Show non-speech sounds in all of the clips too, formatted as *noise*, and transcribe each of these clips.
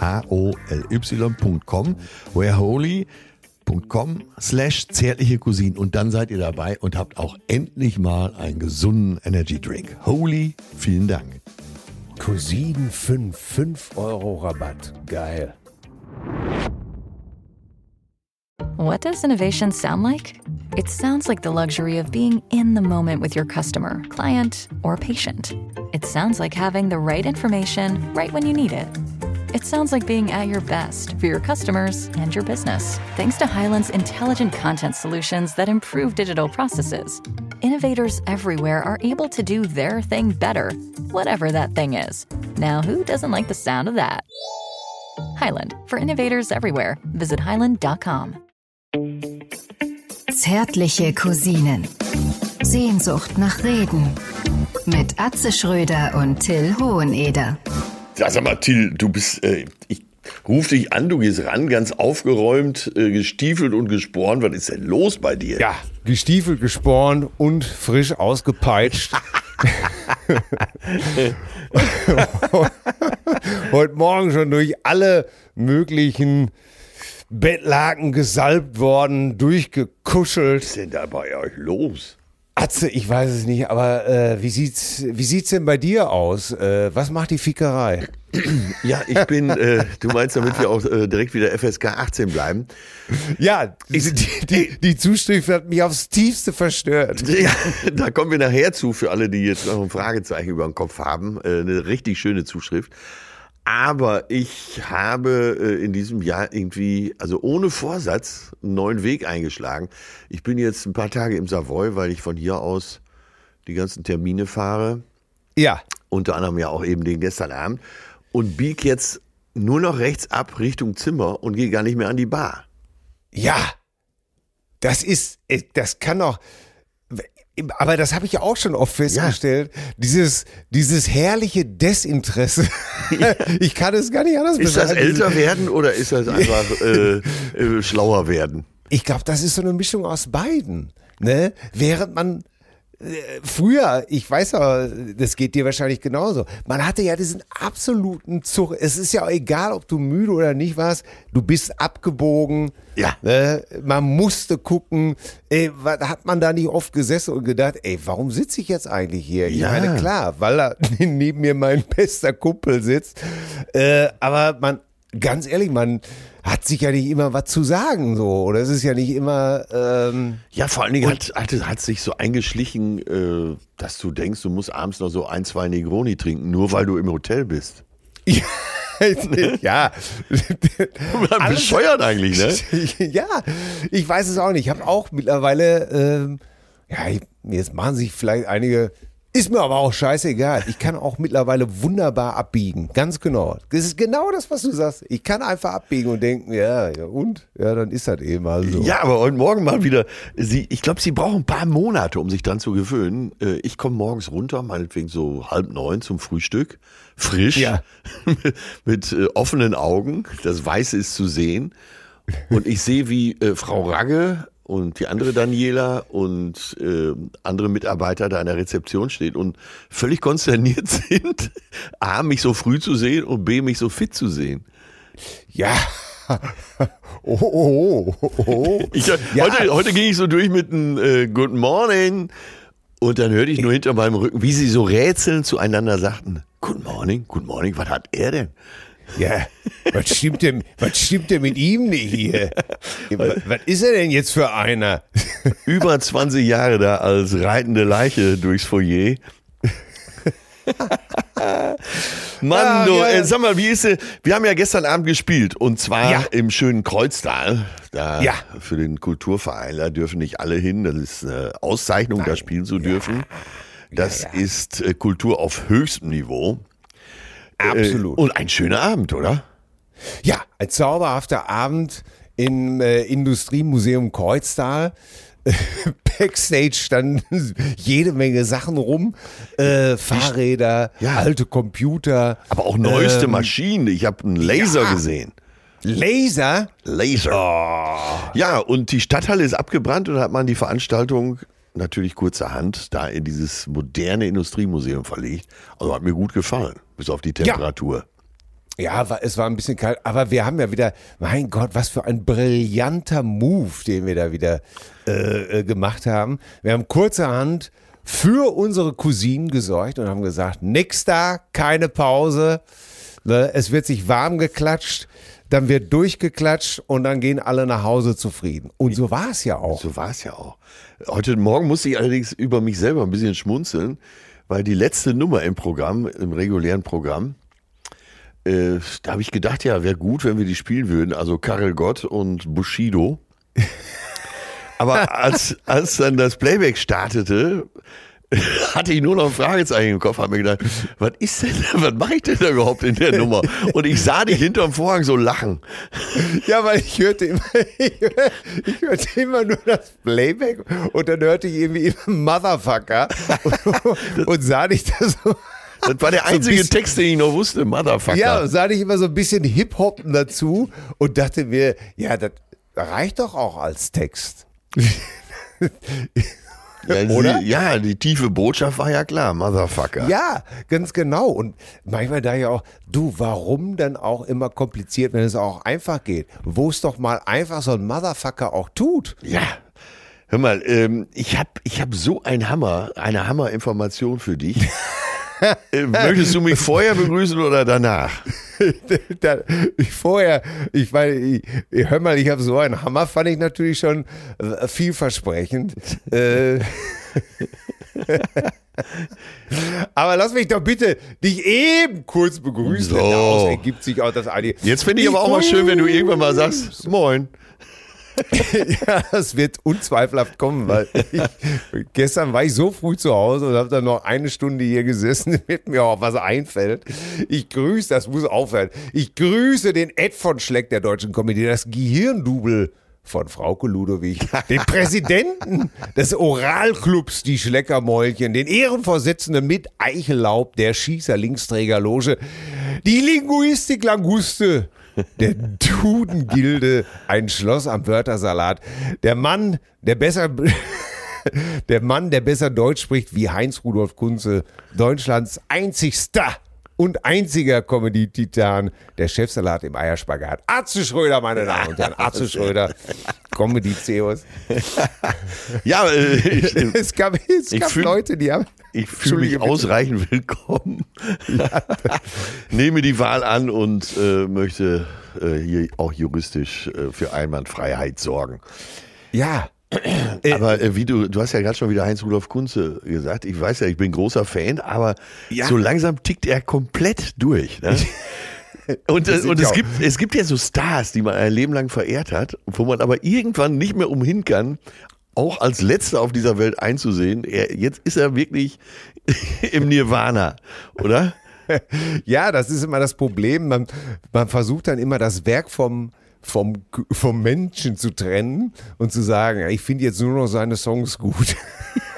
H-O-L-Y.com, whereholy.com slash zärtliche Cousinen und dann seid ihr dabei und habt auch endlich mal einen gesunden Energy Drink. Holy, vielen Dank. Cousinen 5, 5 Euro Rabatt. Geil. What does innovation sound like? It sounds like the luxury of being in the moment with your customer, client, or patient. It sounds like having the right information right when you need it It sounds like being at your best for your customers and your business. Thanks to Highland's intelligent content solutions that improve digital processes, innovators everywhere are able to do their thing better, whatever that thing is. Now, who doesn't like the sound of that? Highland, for innovators everywhere. Visit highland.com. Zärtliche Cousinen. Sehnsucht nach Reden. Mit Atze Schröder und Till Hoheneder. Ja, sag mal, Till, du bist, äh, ich ruf dich an, du gehst ran, ganz aufgeräumt, äh, gestiefelt und gespornt. Was ist denn los bei dir? Ja, gestiefelt, gespornt und frisch ausgepeitscht. *laughs* *laughs* Heute Morgen schon durch alle möglichen Bettlaken gesalbt worden, durchgekuschelt. Was ist denn da bei euch los? Atze, ich weiß es nicht, aber äh, wie sieht's wie sieht's denn bei dir aus? Äh, was macht die Fickerei? *clears throat* Ja, ich bin, äh, du meinst, damit wir auch äh, direkt wieder FSK 18 bleiben. Ja, die, die, die Zuschrift hat mich aufs Tiefste verstört. *laughs* Ja, da kommen wir nachher zu, für alle, die jetzt noch ein Fragezeichen über den Kopf haben. Äh, eine richtig schöne Zuschrift. Aber ich habe äh, in diesem Jahr irgendwie, also ohne Vorsatz, einen neuen Weg eingeschlagen. Ich bin jetzt ein paar Tage im Savoy, weil ich von hier aus die ganzen Termine fahre. Ja. Unter anderem ja auch eben den gestern Abend. Und bieg jetzt nur noch rechts ab Richtung Zimmer und gehe gar nicht mehr an die Bar. Ja. Das ist, äh, das kann doch, aber das habe ich ja auch schon oft festgestellt. Ja. Dieses, dieses herrliche Desinteresse. Ja. *laughs* Ich kann es gar nicht anders Ist das älter werden oder ist das einfach äh, äh, schlauer werden? Ich glaube, das ist so eine Mischung aus beiden. Ne? Während man früher, ich weiß ja, das geht dir wahrscheinlich genauso. Man hatte ja diesen absoluten Zug. Es ist ja auch egal, ob du müde oder nicht warst. Du bist abgebogen. Ja. Ne? Man musste gucken. Ey, hat man da nicht oft gesessen und gedacht, ey, warum sitze ich jetzt eigentlich hier? Ich ja. meine, klar, weil da *laughs* neben mir mein bester Kumpel sitzt. Äh, aber man, ganz ehrlich, man hat sich ja nicht immer was zu sagen, so. Oder es ist ja nicht immer. Ähm ja, vor allen Dingen hat, hat, hat sich so eingeschlichen, äh, dass du denkst, du musst abends noch so ein, zwei Negroni trinken, nur weil du im Hotel bist. *laughs* Ja. *laughs* ja. *laughs* Bescheuert eigentlich, ne? ja, ich weiß es auch nicht. Ich habe auch mittlerweile, ähm, ja, jetzt machen sich vielleicht einige ist mir aber auch scheißegal. Ich kann auch mittlerweile wunderbar abbiegen. Ganz genau. Das ist genau das, was du sagst. Ich kann einfach abbiegen und denken, ja, ja und? Ja, dann ist das eben mal so. Ja, aber heute Morgen mal wieder. Sie, ich glaube, sie brauchen ein paar Monate, um sich dran zu gewöhnen. Äh, ich komme morgens runter, meinetwegen so halb neun zum Frühstück. Frisch. Ja. *laughs* mit äh, offenen Augen. Das Weiße ist zu sehen. Und ich sehe, wie äh, Frau Ragge und die andere Daniela und äh, andere Mitarbeiter da in der Rezeption stehen und völlig konsterniert *laughs* sind, A, mich so früh zu sehen und B, mich so fit zu sehen. Ja. *laughs* Oh, oh, oh, oh. Ich, Ja. heute, heute ging ich so durch mit einem äh, Good Morning und dann hörte ich nur hinter meinem Rücken, wie sie so rätselnd zueinander sagten, Good Morning, Good Morning, was hat er denn? Ja, was stimmt denn, was stimmt denn mit ihm nicht hier? Was, was ist er denn jetzt für einer? Über 20 Jahre da als reitende Leiche durchs Foyer. *laughs* Mann, du, ja. äh, sag mal, wie ist es? Wir haben ja gestern Abend gespielt und zwar Ja. im schönen Kreuztal. Da Ja. für den Kulturverein, da dürfen nicht alle hin. Das ist eine Auszeichnung, da spielen zu dürfen. Das ist äh, Kultur auf höchstem Niveau. Absolut. Äh, und ein schöner Abend, oder? Ja, ein zauberhafter Abend im äh, Industriemuseum Kreuztal. *laughs* Backstage standen *laughs* jede Menge Sachen rum. Äh, Fahrräder, Ja. alte Computer, Aber auch neueste Ähm, Maschinen. Ich habe einen Laser ja. gesehen. Laser. Laser. Ja, und die Stadthalle ist abgebrannt und hat man die Veranstaltung natürlich kurzerhand da in dieses moderne Industriemuseum verlegt. Also hat mir gut gefallen, bis auf die Temperatur. Ja, war, es war ein bisschen kalt, aber wir haben ja wieder, mein Gott, was für ein brillanter Move, den wir da wieder äh, äh, gemacht haben. Wir haben kurzerhand für unsere Cousinen gesorgt und haben gesagt, nix da, keine Pause. Ne, es wird sich warm geklatscht, dann wird durchgeklatscht und dann gehen alle nach Hause zufrieden. Und so war es ja auch. So war es ja auch. Heute Morgen musste ich allerdings über mich selber ein bisschen schmunzeln, weil die letzte Nummer im Programm, im regulären Programm, äh, da habe ich gedacht, ja, wäre gut, wenn wir die spielen würden. Also Karel Gott und Bushido. *laughs* Aber als, als dann das Playback startete, *laughs* hatte ich nur noch ein Fragezeichen im Kopf, habe mir gedacht, was ist denn, *laughs* was mache ich denn da überhaupt in der Nummer? Und ich sah dich hinterm Vorhang so lachen. *laughs* Ja, weil ich hörte immer, ich hör- ich hörte immer nur das Playback und dann hörte ich irgendwie immer Motherfucker und, und sah dich da so. Das war der So ein einzige bisschen- Text, den ich noch wusste, Motherfucker. Ja, sah ich immer so ein bisschen Hip-Hoppen dazu und dachte mir, ja, das reicht doch auch als Text. Ja, Oder? Sie, ja, die tiefe Botschaft war ja klar, Motherfucker. Ja, ganz genau. Und manchmal da ja auch, du, warum dann auch immer kompliziert, wenn es auch einfach geht? Wo es doch mal einfach so ein Motherfucker auch tut. Ja. Hör mal, ähm, ich habe ich hab so ein Hammer, eine Hammerinformation für dich. *laughs* *laughs* möchtest du mich vorher begrüßen oder danach? *laughs* da, ich vorher, ich meine, ich, hör mal, ich habe so einen Hammer, fand ich natürlich schon äh, vielversprechend. äh, *laughs* aber lass mich doch bitte dich eben kurz begrüßen. So. Daraus ergibt sich auch das eine. Jetzt finde ich aber auch mal schön, wenn du irgendwann mal sagst, moin. *laughs* Ja, das wird unzweifelhaft kommen, weil ich, gestern war ich so früh zu Hause und habe dann noch eine Stunde hier gesessen, *laughs* damit mir auch was einfällt. Ich grüße, das muss aufhören. Ich grüße den Ed von Schleck der deutschen Comedy, das Gehirndubel von Frauke Ludowig, den Präsidenten des Oralclubs Die Schleckermäulchen, den Ehrenvorsitzenden mit Eichellaub der Schießer Linksträgerloge, die Linguistik Languste, der Dudengilde, ein Schloss am Wörtersalat, der Mann, der besser, *laughs* der Mann, der besser Deutsch spricht wie Heinz Rudolf Kunze, Deutschlands einzigster und einziger Comedy-Titan, der Chefsalat im Eierspagat. Atze Schröder, meine Damen und Herren, Atze Schröder, Comedy-Zeus. *laughs* Ja, äh, ich, Es gab, es Ich gab fühl- Leute, die haben... ich fühle mich ausreichend willkommen. *laughs* Nehme die Wahl an und äh, möchte äh, hier auch juristisch äh, für Einwandfreiheit sorgen. Ja, Aber äh, wie du, du hast ja gerade schon wieder Heinz-Rudolf Kunze gesagt. Ich weiß ja, ich bin großer Fan, aber Ja. so langsam tickt er komplett durch. Ne? *laughs* Und, äh, und es, auch- gibt, es gibt ja so Stars, die man ein Leben lang verehrt hat, wo man aber irgendwann nicht mehr umhin kann, auch als Letzter auf dieser Welt einzusehen. Er, jetzt ist er wirklich *laughs* im Nirvana, oder? *laughs* Ja, das ist immer das Problem. Man, man versucht dann immer das Werk vom, vom, vom Menschen zu trennen und zu sagen, ich finde jetzt nur noch seine Songs gut.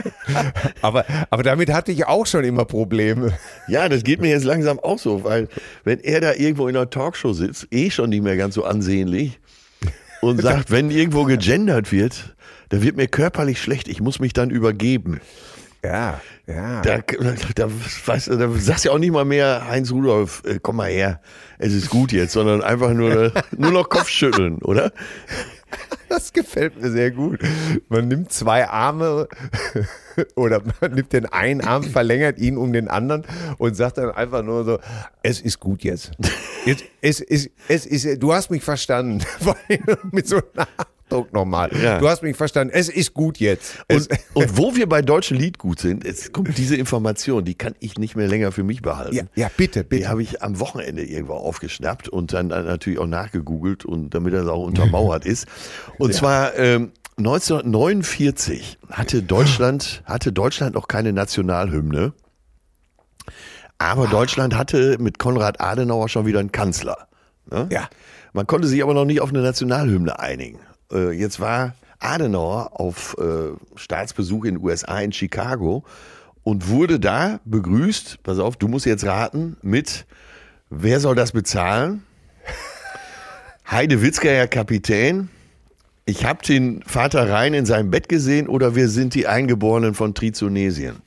*laughs* aber, aber damit hatte ich auch schon immer Probleme. Ja, das geht mir jetzt langsam auch so, weil wenn er da irgendwo in einer Talkshow sitzt, eh schon nicht mehr ganz so ansehnlich und *laughs* sagt, wenn irgendwo gegendert wird, Da wird mir körperlich schlecht, ich muss mich dann übergeben. Ja, ja. Da, da, weißt, du, da sagst du ja auch nicht mal mehr, Heinz Rudolf, äh, komm mal her, es ist gut jetzt, sondern einfach nur, *laughs* nur noch Kopfschütteln, oder? Das gefällt mir sehr gut. Man nimmt zwei Arme *laughs* oder man nimmt den einen Arm, verlängert ihn um den anderen und sagt dann einfach nur so, es ist gut jetzt. jetzt es, ist, es ist, du hast mich verstanden. *laughs* Mit so Nachdruck nochmal. Ja. Du hast mich verstanden. Es ist gut jetzt. Und, *laughs* und wo wir bei deutschen Lied gut sind, es kommt diese Information, die kann ich nicht mehr länger für mich behalten. ja, ja, bitte, Die bitte. habe ich am Wochenende irgendwo aufgeschnappt und dann natürlich auch nachgegoogelt und damit das auch untermauert ist. Und zwar ähm, 1949 hatte Deutschland, hatte Deutschland noch keine Nationalhymne. Aber Deutschland hatte mit Konrad Adenauer schon wieder einen Kanzler. Ne? Ja. Man konnte sich aber noch nicht auf eine Nationalhymne einigen. Äh, jetzt war Adenauer auf äh, Staatsbesuch in den USA in Chicago und wurde da begrüßt, pass auf, du musst jetzt raten, mit Wer soll das bezahlen? *laughs* Heide Witzka, Herr Kapitän. Ich hab den Vater Rhein in seinem Bett gesehen oder wir sind die Eingeborenen von Trizonesien.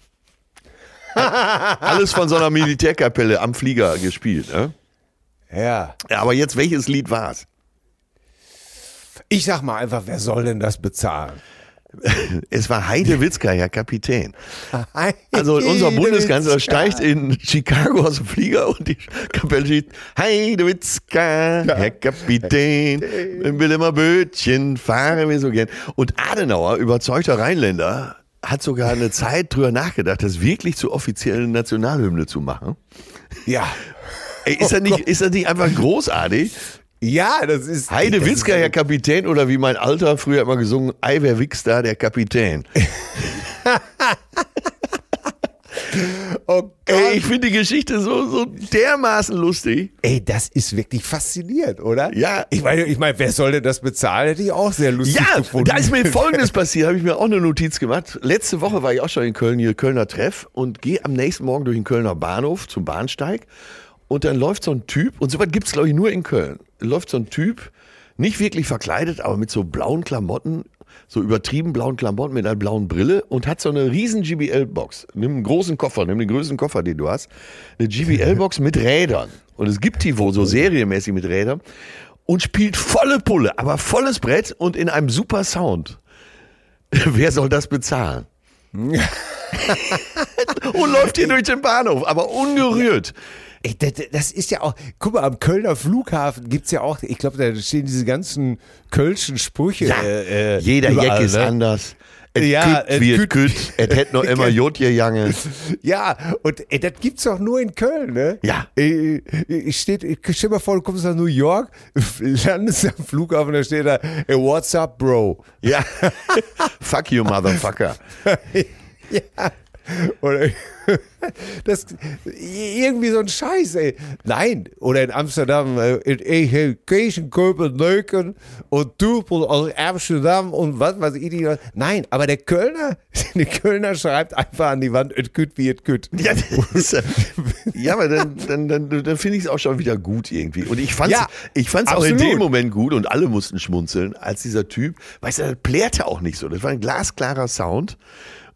Alles von so einer Militärkapelle am Flieger gespielt. Ne? Ja. Ja, aber jetzt, welches Lied war's? Ich sag mal einfach, wer soll denn das bezahlen? *laughs* Es war Heide Witzka, Herr Kapitän. Also unser Bundeskanzler steigt in Chicago aus dem Flieger und die Kapelle steht, Heide Witzka, Herr Kapitän, im Wilhelmer Bötchen fahren wir so gern. Und Adenauer, überzeugter Rheinländer, hat sogar eine *laughs* Zeit drüber nachgedacht, das wirklich zur offiziellen Nationalhymne zu machen. Ja. Ey, ist, er nicht, ist er nicht einfach großartig? Ja, das ist. Heide das Witzka, Herr Kapitän, oder wie mein Alter früher immer gesungen, Ei, wer Wix da, der Kapitän. *laughs* Oh Gott. Ey, ich finde die Geschichte so, so dermaßen lustig. Ey, das ist wirklich faszinierend, oder? Ja. Ich meine, ich meine, wer soll denn das bezahlen? Hätte ich auch sehr lustig Ja, gefunden. da ist mir *laughs* Folgendes passiert, habe ich mir auch eine Notiz gemacht. Letzte Woche war ich auch schon in Köln, hier Kölner Treff und gehe am nächsten Morgen durch den Kölner Bahnhof zum Bahnsteig und dann läuft so ein Typ, und sowas gibt's glaube ich nur in Köln, läuft so ein Typ, nicht wirklich verkleidet, aber mit so blauen Klamotten, so übertrieben blauen Klamotten mit einer blauen Brille und hat so eine riesen GBL-Box. Nimm einen großen Koffer, nimm den größten Koffer, den du hast. Eine GBL-Box mit Rädern. Und es gibt die wohl so serienmäßig mit Rädern. Und spielt volle Pulle, aber volles Brett und in einem super Sound. *laughs* Wer soll das bezahlen? *laughs* *laughs* und läuft hier durch den Bahnhof, aber ungerührt. Ey, das, das ist ja auch, guck mal, am Kölner Flughafen gibt's ja auch, ich glaube, da stehen diese ganzen kölschen Sprüche. Ja, äh, jeder überall, Jack ist ne? anders. Et Ja, et et et hätt noch *laughs* immer Jod. Ja, und ey, das gibt's doch nur in Köln, ne? Ja. Äh, Ich steht, ich stell mir vor, du kommst nach New York, *laughs* landest am Flughafen, da steht da, hey, what's up, bro? Ja. *laughs* Fuck you, motherfucker. Ja. Oder *laughs* das irgendwie so ein Scheiß, ey. Nein, oder in Amsterdam, äh, ich habe Kirchen, Köpenicken und Tupel aus Amsterdam und was weiß ich nicht. Nein, aber der Kölner, *laughs* der Kölner schreibt einfach an die Wand, et küt wie et küt. Ja, ja aber dann, dann, dann, dann finde ich es auch schon wieder gut irgendwie. Und ich fand's, Ja, ich fand's auch in absolut. dem Moment gut und alle mussten schmunzeln, als dieser Typ, weißt du, das plärrte auch nicht so. Das war ein glasklarer Sound.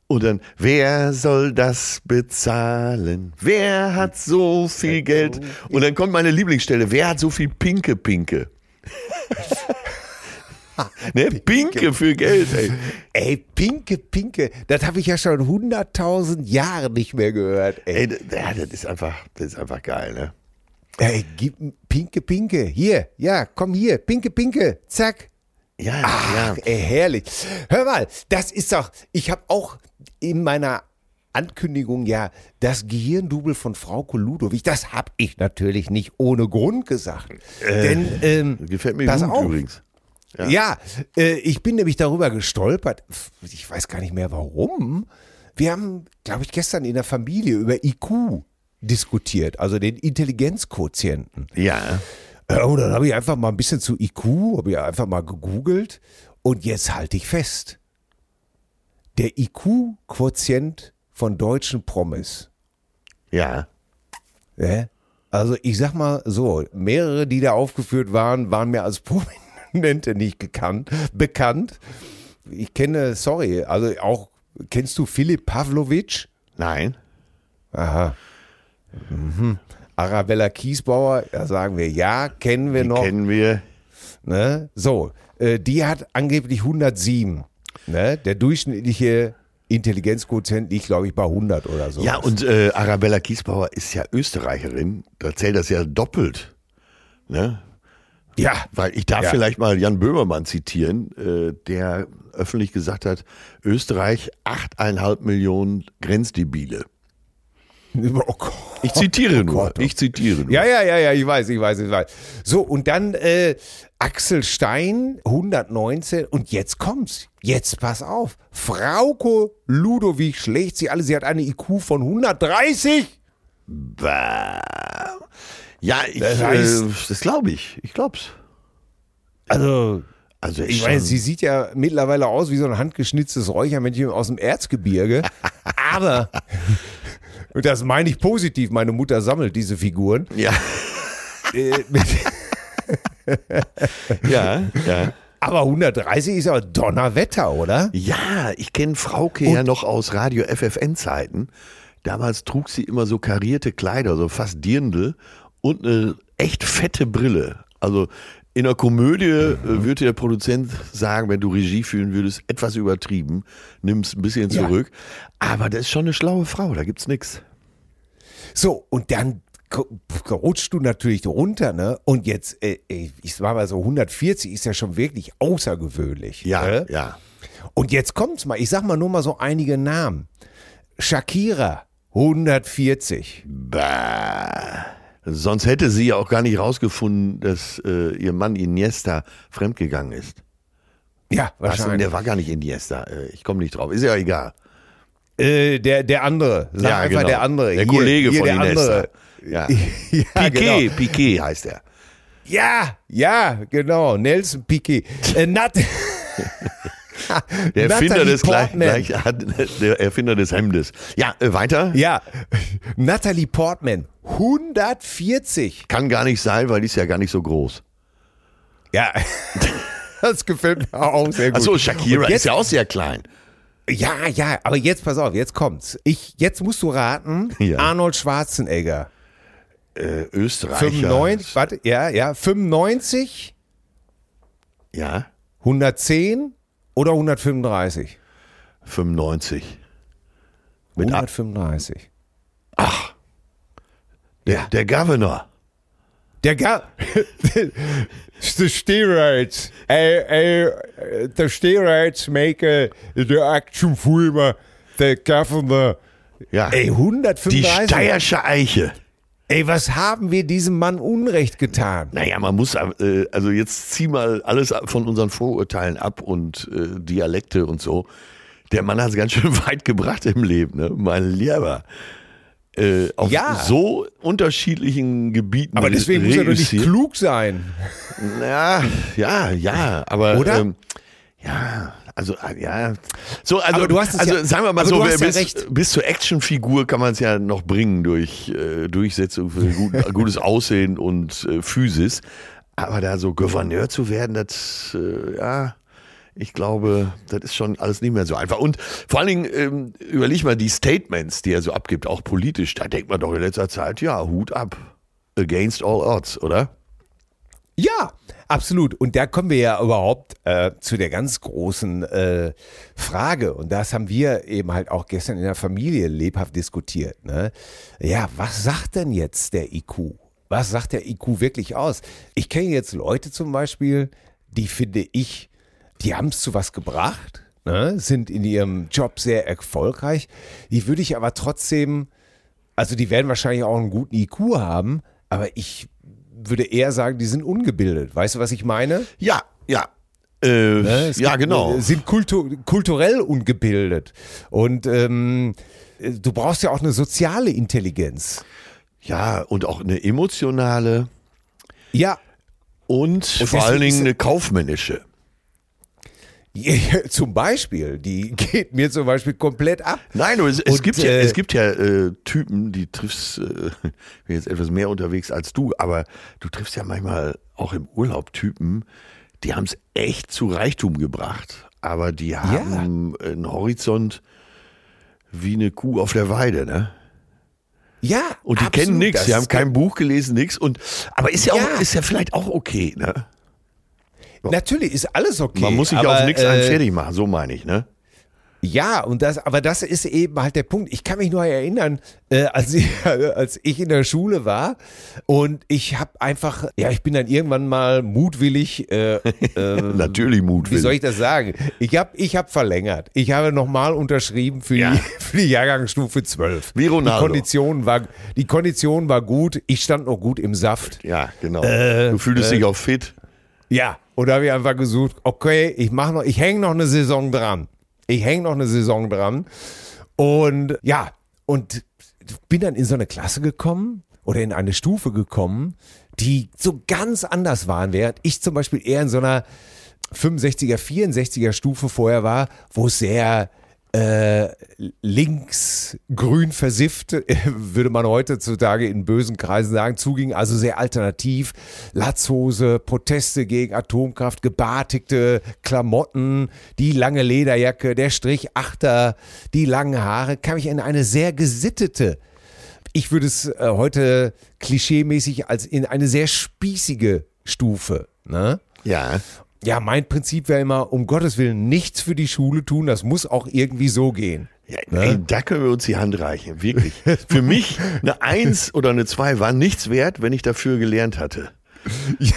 Und dann, wer soll das bezahlen? Wer hat so viel Geld? Und dann kommt meine Lieblingsstelle, wer hat so viel Pinke Pinke? *laughs* ne, Pinke für Geld, ey. Ey, Pinke, Pinke, das habe ich ja schon 100.000 Jahre nicht mehr gehört, ey. Ey, das, ja, das ist einfach, das ist einfach geil, ne? Ey, gib Pinke, Pinke, hier, ja, komm hier, Pinke, Pinke, zack. Ja, Ach, ja. ey, herrlich. Hör mal, das ist doch, ich habe auch in meiner Ankündigung ja das Gehirndouble von Frau Koludowich, das habe ich natürlich nicht ohne Grund gesagt. Denn, ähm, Gefällt mir pass gut auf. übrigens. Ja, äh, ich bin nämlich darüber gestolpert. Ich weiß gar nicht mehr warum. Wir haben, glaube ich, gestern in der Familie über IQ diskutiert, also den Intelligenzquotienten. Ja. Ja, und dann habe ich einfach mal ein bisschen zu IQ, habe ich einfach mal gegoogelt und jetzt halte ich fest. Der IQ-Quotient von deutschen Promis. Ja. Ja? Also ich sag mal so, mehrere, die da aufgeführt waren, waren mir als *laughs* Prominente nicht gekannt, bekannt. ich kenne, sorry, also auch, kennst du Philipp Pavlovic? Nein. Aha. Mhm. Arabella Kiesbauer, da sagen wir ja, kennen wir Die noch. kennen wir. Ne? So, äh, die hat angeblich 107. Ne? Der durchschnittliche Intelligenzquotient liegt, glaube ich, bei 100 oder so. Ja, und äh, Arabella Kiesbauer ist ja Österreicherin. Da zählt das ja doppelt. Ne? ja, Weil ich darf Ja. vielleicht mal Jan Böhmermann zitieren, äh, der öffentlich gesagt hat, Österreich 8,5 Millionen Grenzdebile. Oh Gott. Ich zitiere Oh nur. Gott. Ich zitiere nur. Ja, ja, ja, ja, ich weiß, ich weiß, ich weiß. So, und dann äh, Axel Stein, 119. Und jetzt kommt's. Jetzt pass auf. Frauko Ludovic schlägt sie alle. Sie hat eine IQ von 130. Bah. Ja, ich, Das heißt- äh, das glaube ich. Ich glaub's. Also, Also ich meine, sie sieht ja mittlerweile aus wie so ein handgeschnitztes Räuchermännchen aus dem Erzgebirge. *laughs* Aber, und das meine ich positiv, meine Mutter sammelt diese Figuren. ja, Äh, *laughs* ja, ja. aber 130 ist ja Donnerwetter, oder? Ja, ich kenne Frauke ja noch aus Radio FFN-Zeiten. Damals trug sie immer so karierte Kleider, so fast Dirndl und eine echt fette Brille. Also in der Komödie äh, würde der Produzent sagen, wenn du Regie führen würdest, etwas übertrieben, nimm's ein bisschen Ja. zurück. Aber das ist schon eine schlaue Frau, da gibt's nix. So, und dann rutschst du natürlich runter, ne? Und jetzt, äh, äh, ich war mal so 140, ist ja schon wirklich außergewöhnlich. Ja, ne? ja. Und jetzt kommt's mal, ich sag mal nur mal so einige Namen. Shakira, 140. Bah. Sonst hätte sie ja auch gar nicht rausgefunden, dass äh, ihr Mann Iniesta fremdgegangen ist. Ja, Was, wahrscheinlich. der war gar nicht Iniesta. Äh, ich komme nicht drauf. Ist ja egal. Äh, der, der andere. Sag Ja, einfach genau. der andere. Der Hier- Kollege hier von der Iniesta. andere. Ja. *laughs* ja, Piquet, genau. Piquet heißt er. Ja, ja, genau. Nelson Piquet. Äh, Nat *laughs* *laughs* Der Erfinder des, gleich, gleich, der Erfinder des Hemdes. Ja, äh, weiter? Ja, *laughs* Natalie Portman, 140. Kann gar nicht sein, weil die ist ja gar nicht so groß. Ja, *laughs* das gefällt mir auch sehr gut. Achso, Shakira jetzt, ist ja auch sehr klein. Ja, ja, aber jetzt pass auf, jetzt kommt's. Ich, jetzt musst du raten, Ja. Arnold Schwarzenegger. Äh, Österreicher. 95, warte, ja, ja, 95, Ja, 110 oder 135? 95. Mit A 135. der, der Governor. Der Ga *laughs* the steroids. Äh, äh, the steroids make uh, the action film the governor. Ja. Ey, die 135. Steiersche Eiche. Ey, was haben wir diesem Mann Unrecht getan? Naja, man muss, äh, also jetzt zieh mal alles von unseren Vorurteilen ab und äh, Dialekte und so. Der Mann hat es ganz schön *laughs* weit gebracht im Leben, ne? Mein Lieber. Äh, auf Ja. so unterschiedlichen Gebieten. Aber deswegen muss er doch nicht klug sein. Ja, ja, ja, aber Oder? Ähm, ja, also äh, ja. So, also, Aber du hast es also ja- sagen wir mal so, hast ja bis, recht. bis zur Actionfigur kann man es ja noch bringen durch äh, Durchsetzung für gut, *laughs* gutes Aussehen und äh, Physis. Aber da so Gouverneur zu werden, das äh, ja. Ich glaube, das ist schon alles nicht mehr so einfach. Und vor allen Dingen, ähm, überleg mal die Statements, die er so abgibt, auch politisch. Da denkt man doch in letzter Zeit, ja, Hut ab. Against all odds, oder? Ja, absolut. Und da kommen wir ja überhaupt äh, zu der ganz großen äh, Frage. Und das haben wir eben halt auch gestern in der Familie lebhaft diskutiert. Ne? Ja, was sagt denn jetzt der IQ? Was sagt der IQ wirklich aus? Ich kenne jetzt Leute zum Beispiel, die finde ich, die haben es zu was gebracht, ne? sind in ihrem Job sehr erfolgreich. Die würde ich aber trotzdem, also die werden wahrscheinlich auch einen guten IQ haben, aber ich würde eher sagen, die sind ungebildet. Weißt du, was ich meine? Ja, ja. Äh, Ne? Ja, gibt- genau. Sind kultu kulturell ungebildet. Und ähm, du brauchst ja auch eine soziale Intelligenz. Ja, und auch eine emotionale Ja, und, vor deswegen allen Dingen eine kaufmännische. *laughs* zum Beispiel, die *laughs* geht mir zum Beispiel komplett ab. Nein, es, es, Und, gibt, ja, äh, es gibt ja äh, Typen, die triffst, äh, ich *laughs* bin jetzt etwas mehr unterwegs als du, aber du triffst ja manchmal auch im Urlaub Typen, die haben es echt zu Reichtum gebracht. aber die haben einen Horizont wie eine Kuh auf der Weide, ne? Ja, Und die absolut. kennen nichts, die haben kein Buch gelesen, nichts. Und aber ist ja, Ja. auch, ist ja vielleicht auch okay, ne? Natürlich ist alles okay. Man muss sich aber, auf nichts einen äh, fertig machen, so meine ich, ne? Ja, und das, aber das ist eben halt der Punkt. Ich kann mich nur erinnern, äh, als, ich, *laughs* als ich in der Schule war und ich habe einfach, ja, ich bin dann irgendwann mal mutwillig, äh, *laughs* äh, Natürlich wie mutwillig. soll ich das sagen? Ich habe ich hab verlängert. Ich habe nochmal unterschrieben für, Ja. die, *laughs* für die Jahrgangsstufe 12. Wie Ronaldo. Die Kondition, war, die Kondition war gut. Ich stand noch gut im Saft. ja, genau. Äh, du fühltest dich auch fit. Ja, da habe ich einfach gesucht, okay, ich mache noch, ich hänge noch eine Saison dran. Ich hänge noch eine Saison dran. Und ja, und bin dann in so eine Klasse gekommen oder in eine Stufe gekommen, die so ganz anders waren, während ich zum Beispiel eher in so einer 65er, 64er Stufe vorher war, wo es sehr äh, links grün versifft, *laughs* würde man heutzutage in bösen Kreisen sagen, zuging, also sehr alternativ, Latzhose, Proteste gegen Atomkraft, gebartigte Klamotten, die lange Lederjacke, der Strichachter, die langen Haare, kam ich in eine sehr gesittete, ich würde es äh, heute klischeemäßig als in eine sehr spießige Stufe, ne? Ja. Ja, mein Prinzip wäre immer, um Gottes Willen nichts für die Schule tun, das muss auch irgendwie so gehen. ja ey, da können wir uns die Hand reichen, wirklich. Für *laughs* mich eine Eins oder eine Zwei war nichts wert, wenn ich dafür gelernt hatte. *laughs*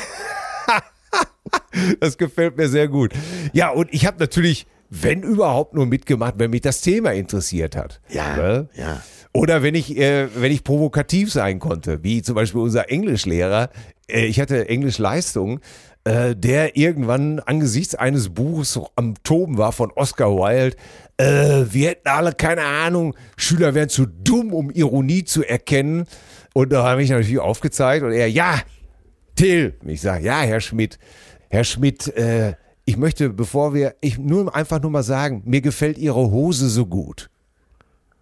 Das gefällt mir sehr gut. Ja, und ich habe natürlich, wenn überhaupt, nur mitgemacht, wenn mich das Thema interessiert hat. Ja, Ne? ja. Oder wenn ich, äh, wenn ich provokativ sein konnte, wie zum Beispiel unser Englischlehrer. Äh, ich hatte Englischleistung, äh, der irgendwann angesichts eines Buches am Toben war von Oscar Wilde. Äh, wir hätten alle keine Ahnung, Schüler wären zu dumm, um Ironie zu erkennen. Und da habe ich natürlich aufgezeigt und er, ja, Till. Und Ich sage, ja, Herr Schmidt, Herr Schmidt, äh, ich möchte, bevor wir, ich nur einfach nur mal sagen, mir gefällt Ihre Hose so gut.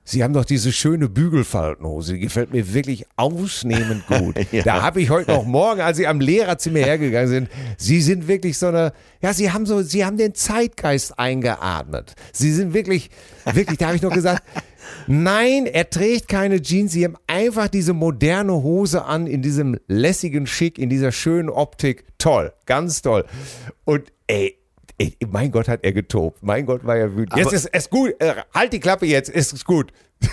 Sie haben doch diese schöne Bügelfaltenhose, die gefällt mir wirklich ausnehmend gut. *laughs* Da habe ich heute noch morgen, als Sie am Lehrerzimmer hergegangen sind, Sie sind wirklich so eine, ja, Sie haben so, Sie haben den Zeitgeist eingeatmet. Sie sind wirklich, wirklich, da habe ich noch gesagt, nein, er trägt keine Jeans, Sie haben einfach diese moderne Hose an, in diesem lässigen Schick, in dieser schönen Optik. Toll, ganz toll. Und ey, Ey, mein Gott, hat er getobt. Mein Gott, war er wütend. Jetzt ist es gut. Äh, halt die Klappe jetzt. Ist es gut. *laughs*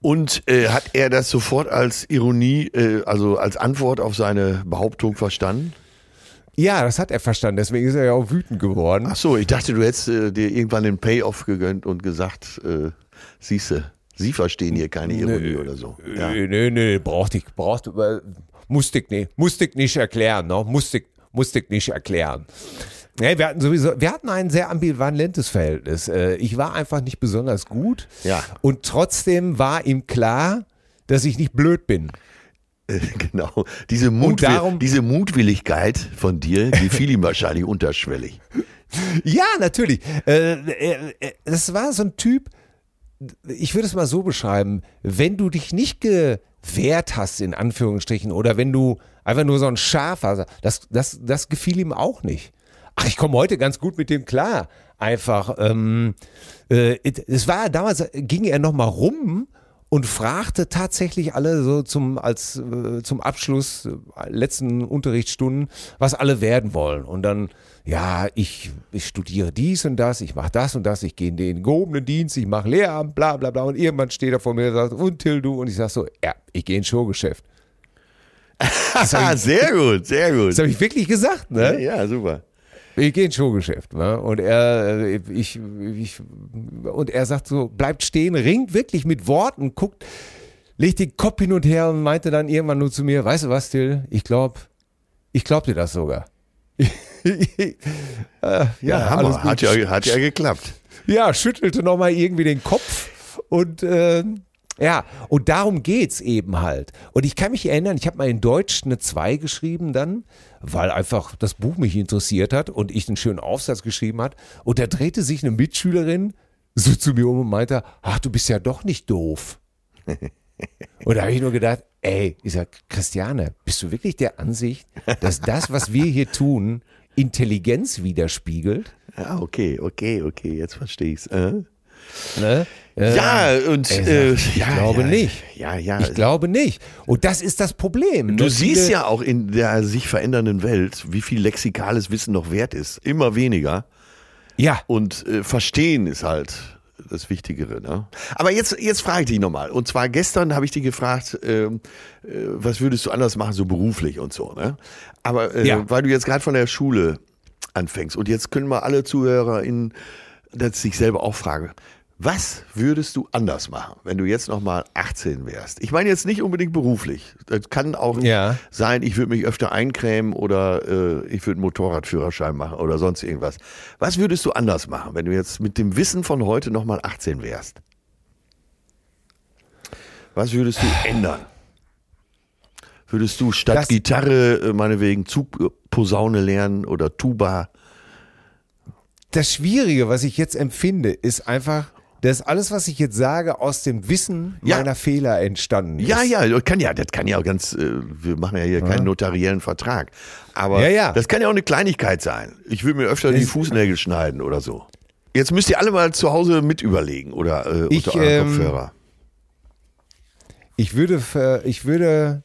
Und äh, hat er das sofort als Ironie, äh, also als Antwort auf seine Behauptung verstanden? Ja, das hat er verstanden. Deswegen ist er ja auch wütend geworden. Ach so, ich dachte, du hättest äh, dir irgendwann den Payoff gegönnt und gesagt, äh, siehste, Sie verstehen hier keine Ironie oder so. Ja. Nee, nee, nee, brauchte ich, brauchte, äh, musste ich nicht, musste ich nicht erklären, ne? musste ich, musste ich nicht erklären. Nee, wir hatten sowieso, wir hatten ein sehr ambivalentes Verhältnis. Äh, Ich war einfach nicht besonders gut. Ja. Und trotzdem war ihm klar, dass ich nicht blöd bin. Äh, Genau. Diese, Mutwill darum- diese Mutwilligkeit von dir, die fiel ihm wahrscheinlich unterschwellig. *laughs* Ja, natürlich. Äh, äh, das war so ein Typ, ich würde es mal so beschreiben, wenn du dich nicht gewehrt hast, in Anführungsstrichen, oder wenn du einfach nur so ein Schaf hast, das, das, das gefiel ihm auch nicht. Ach, ich komme heute ganz gut mit dem klar. Einfach, ähm, äh, es war damals, ging er noch mal rum und fragte tatsächlich alle so zum als äh, zum Abschluss äh, letzten Unterrichtsstunden, was alle werden wollen. Und dann, ja, ich, ich studiere dies und das, ich mache das und das, ich gehe in den gehobenen Dienst, ich mache Lehramt, bla bla bla. Und irgendwann steht er vor mir und sagt, und Till, du? Und ich sag so, ja, ich gehe ins Showgeschäft. *laughs* Ah, sehr gut, sehr gut. Das habe ich wirklich gesagt, Ja, ne? ja, super. Ich gehe ins Showgeschäft. Ne? Und er, äh, ich, ich, und er sagt so, bleibt stehen, ringt wirklich mit Worten, guckt, legt den Kopf hin und her und meinte dann irgendwann nur zu mir, weißt du was, Till, ich glaube, ich glaub dir das sogar. Äh, *laughs* ja, Ja, Hammer. Hat ja, hat ja geklappt. Ja, schüttelte nochmal irgendwie den Kopf und äh, ja, und darum geht's eben halt. Und ich kann mich erinnern, ich habe mal in Deutsch eine 2 geschrieben dann, weil einfach das Buch mich interessiert hat und ich einen schönen Aufsatz geschrieben hat. Und da drehte sich eine Mitschülerin so zu mir um und meinte, ach, du bist ja doch nicht doof. *laughs* Und da habe ich nur gedacht, ey, ich sag, Christiane, bist du wirklich der Ansicht, dass das, was wir hier tun, Intelligenz widerspiegelt. Ja, okay, okay, okay, jetzt verstehe ich's. Äh? Ne? Äh, Ja, und äh, ich ja, glaube ja, nicht. Ja, ja. Ich glaube nicht. Und das ist das Problem. Du ne? siehst ja auch in der sich verändernden Welt, wie viel lexikales Wissen noch wert ist. Immer weniger. Ja, Und äh, verstehen ist halt das Wichtigere. Ne? Aber jetzt, jetzt frage ich dich nochmal. Und zwar gestern habe ich dich gefragt, ähm, äh, was würdest du anders machen, so beruflich und so. Ne? Aber äh, Ja. weil du jetzt gerade von der Schule anfängst und jetzt können wir alle ZuhörerInnen das sich selber auch fragen. Was würdest du anders machen, wenn du jetzt nochmal 18 wärst? Ich meine jetzt nicht unbedingt beruflich. Das kann auch Ja. sein, ich würde mich öfter eincremen oder äh, ich würde einen Motorradführerschein machen oder sonst irgendwas. Was würdest du anders machen, wenn du jetzt mit dem Wissen von heute nochmal 18 wärst? Was würdest du ändern? Würdest du statt Das- Gitarre äh, meinetwegen Zugposaune lernen oder Tuba? das Schwierige, was ich jetzt empfinde, ist einfach, dass alles, was ich jetzt sage, aus dem Wissen Ja. meiner Fehler entstanden ist. Ja, ja, das kann ja, das kann ja auch ganz, äh, wir machen ja hier keinen notariellen Vertrag. Aber Ja, ja. das kann ja auch eine Kleinigkeit sein. Ich will mir öfter die Es- Fußnägel schneiden oder so. Jetzt müsst ihr alle mal zu Hause mit überlegen oder äh, Ich, unter eurem ähm, Kopfhörer. Ich würde, ich würde,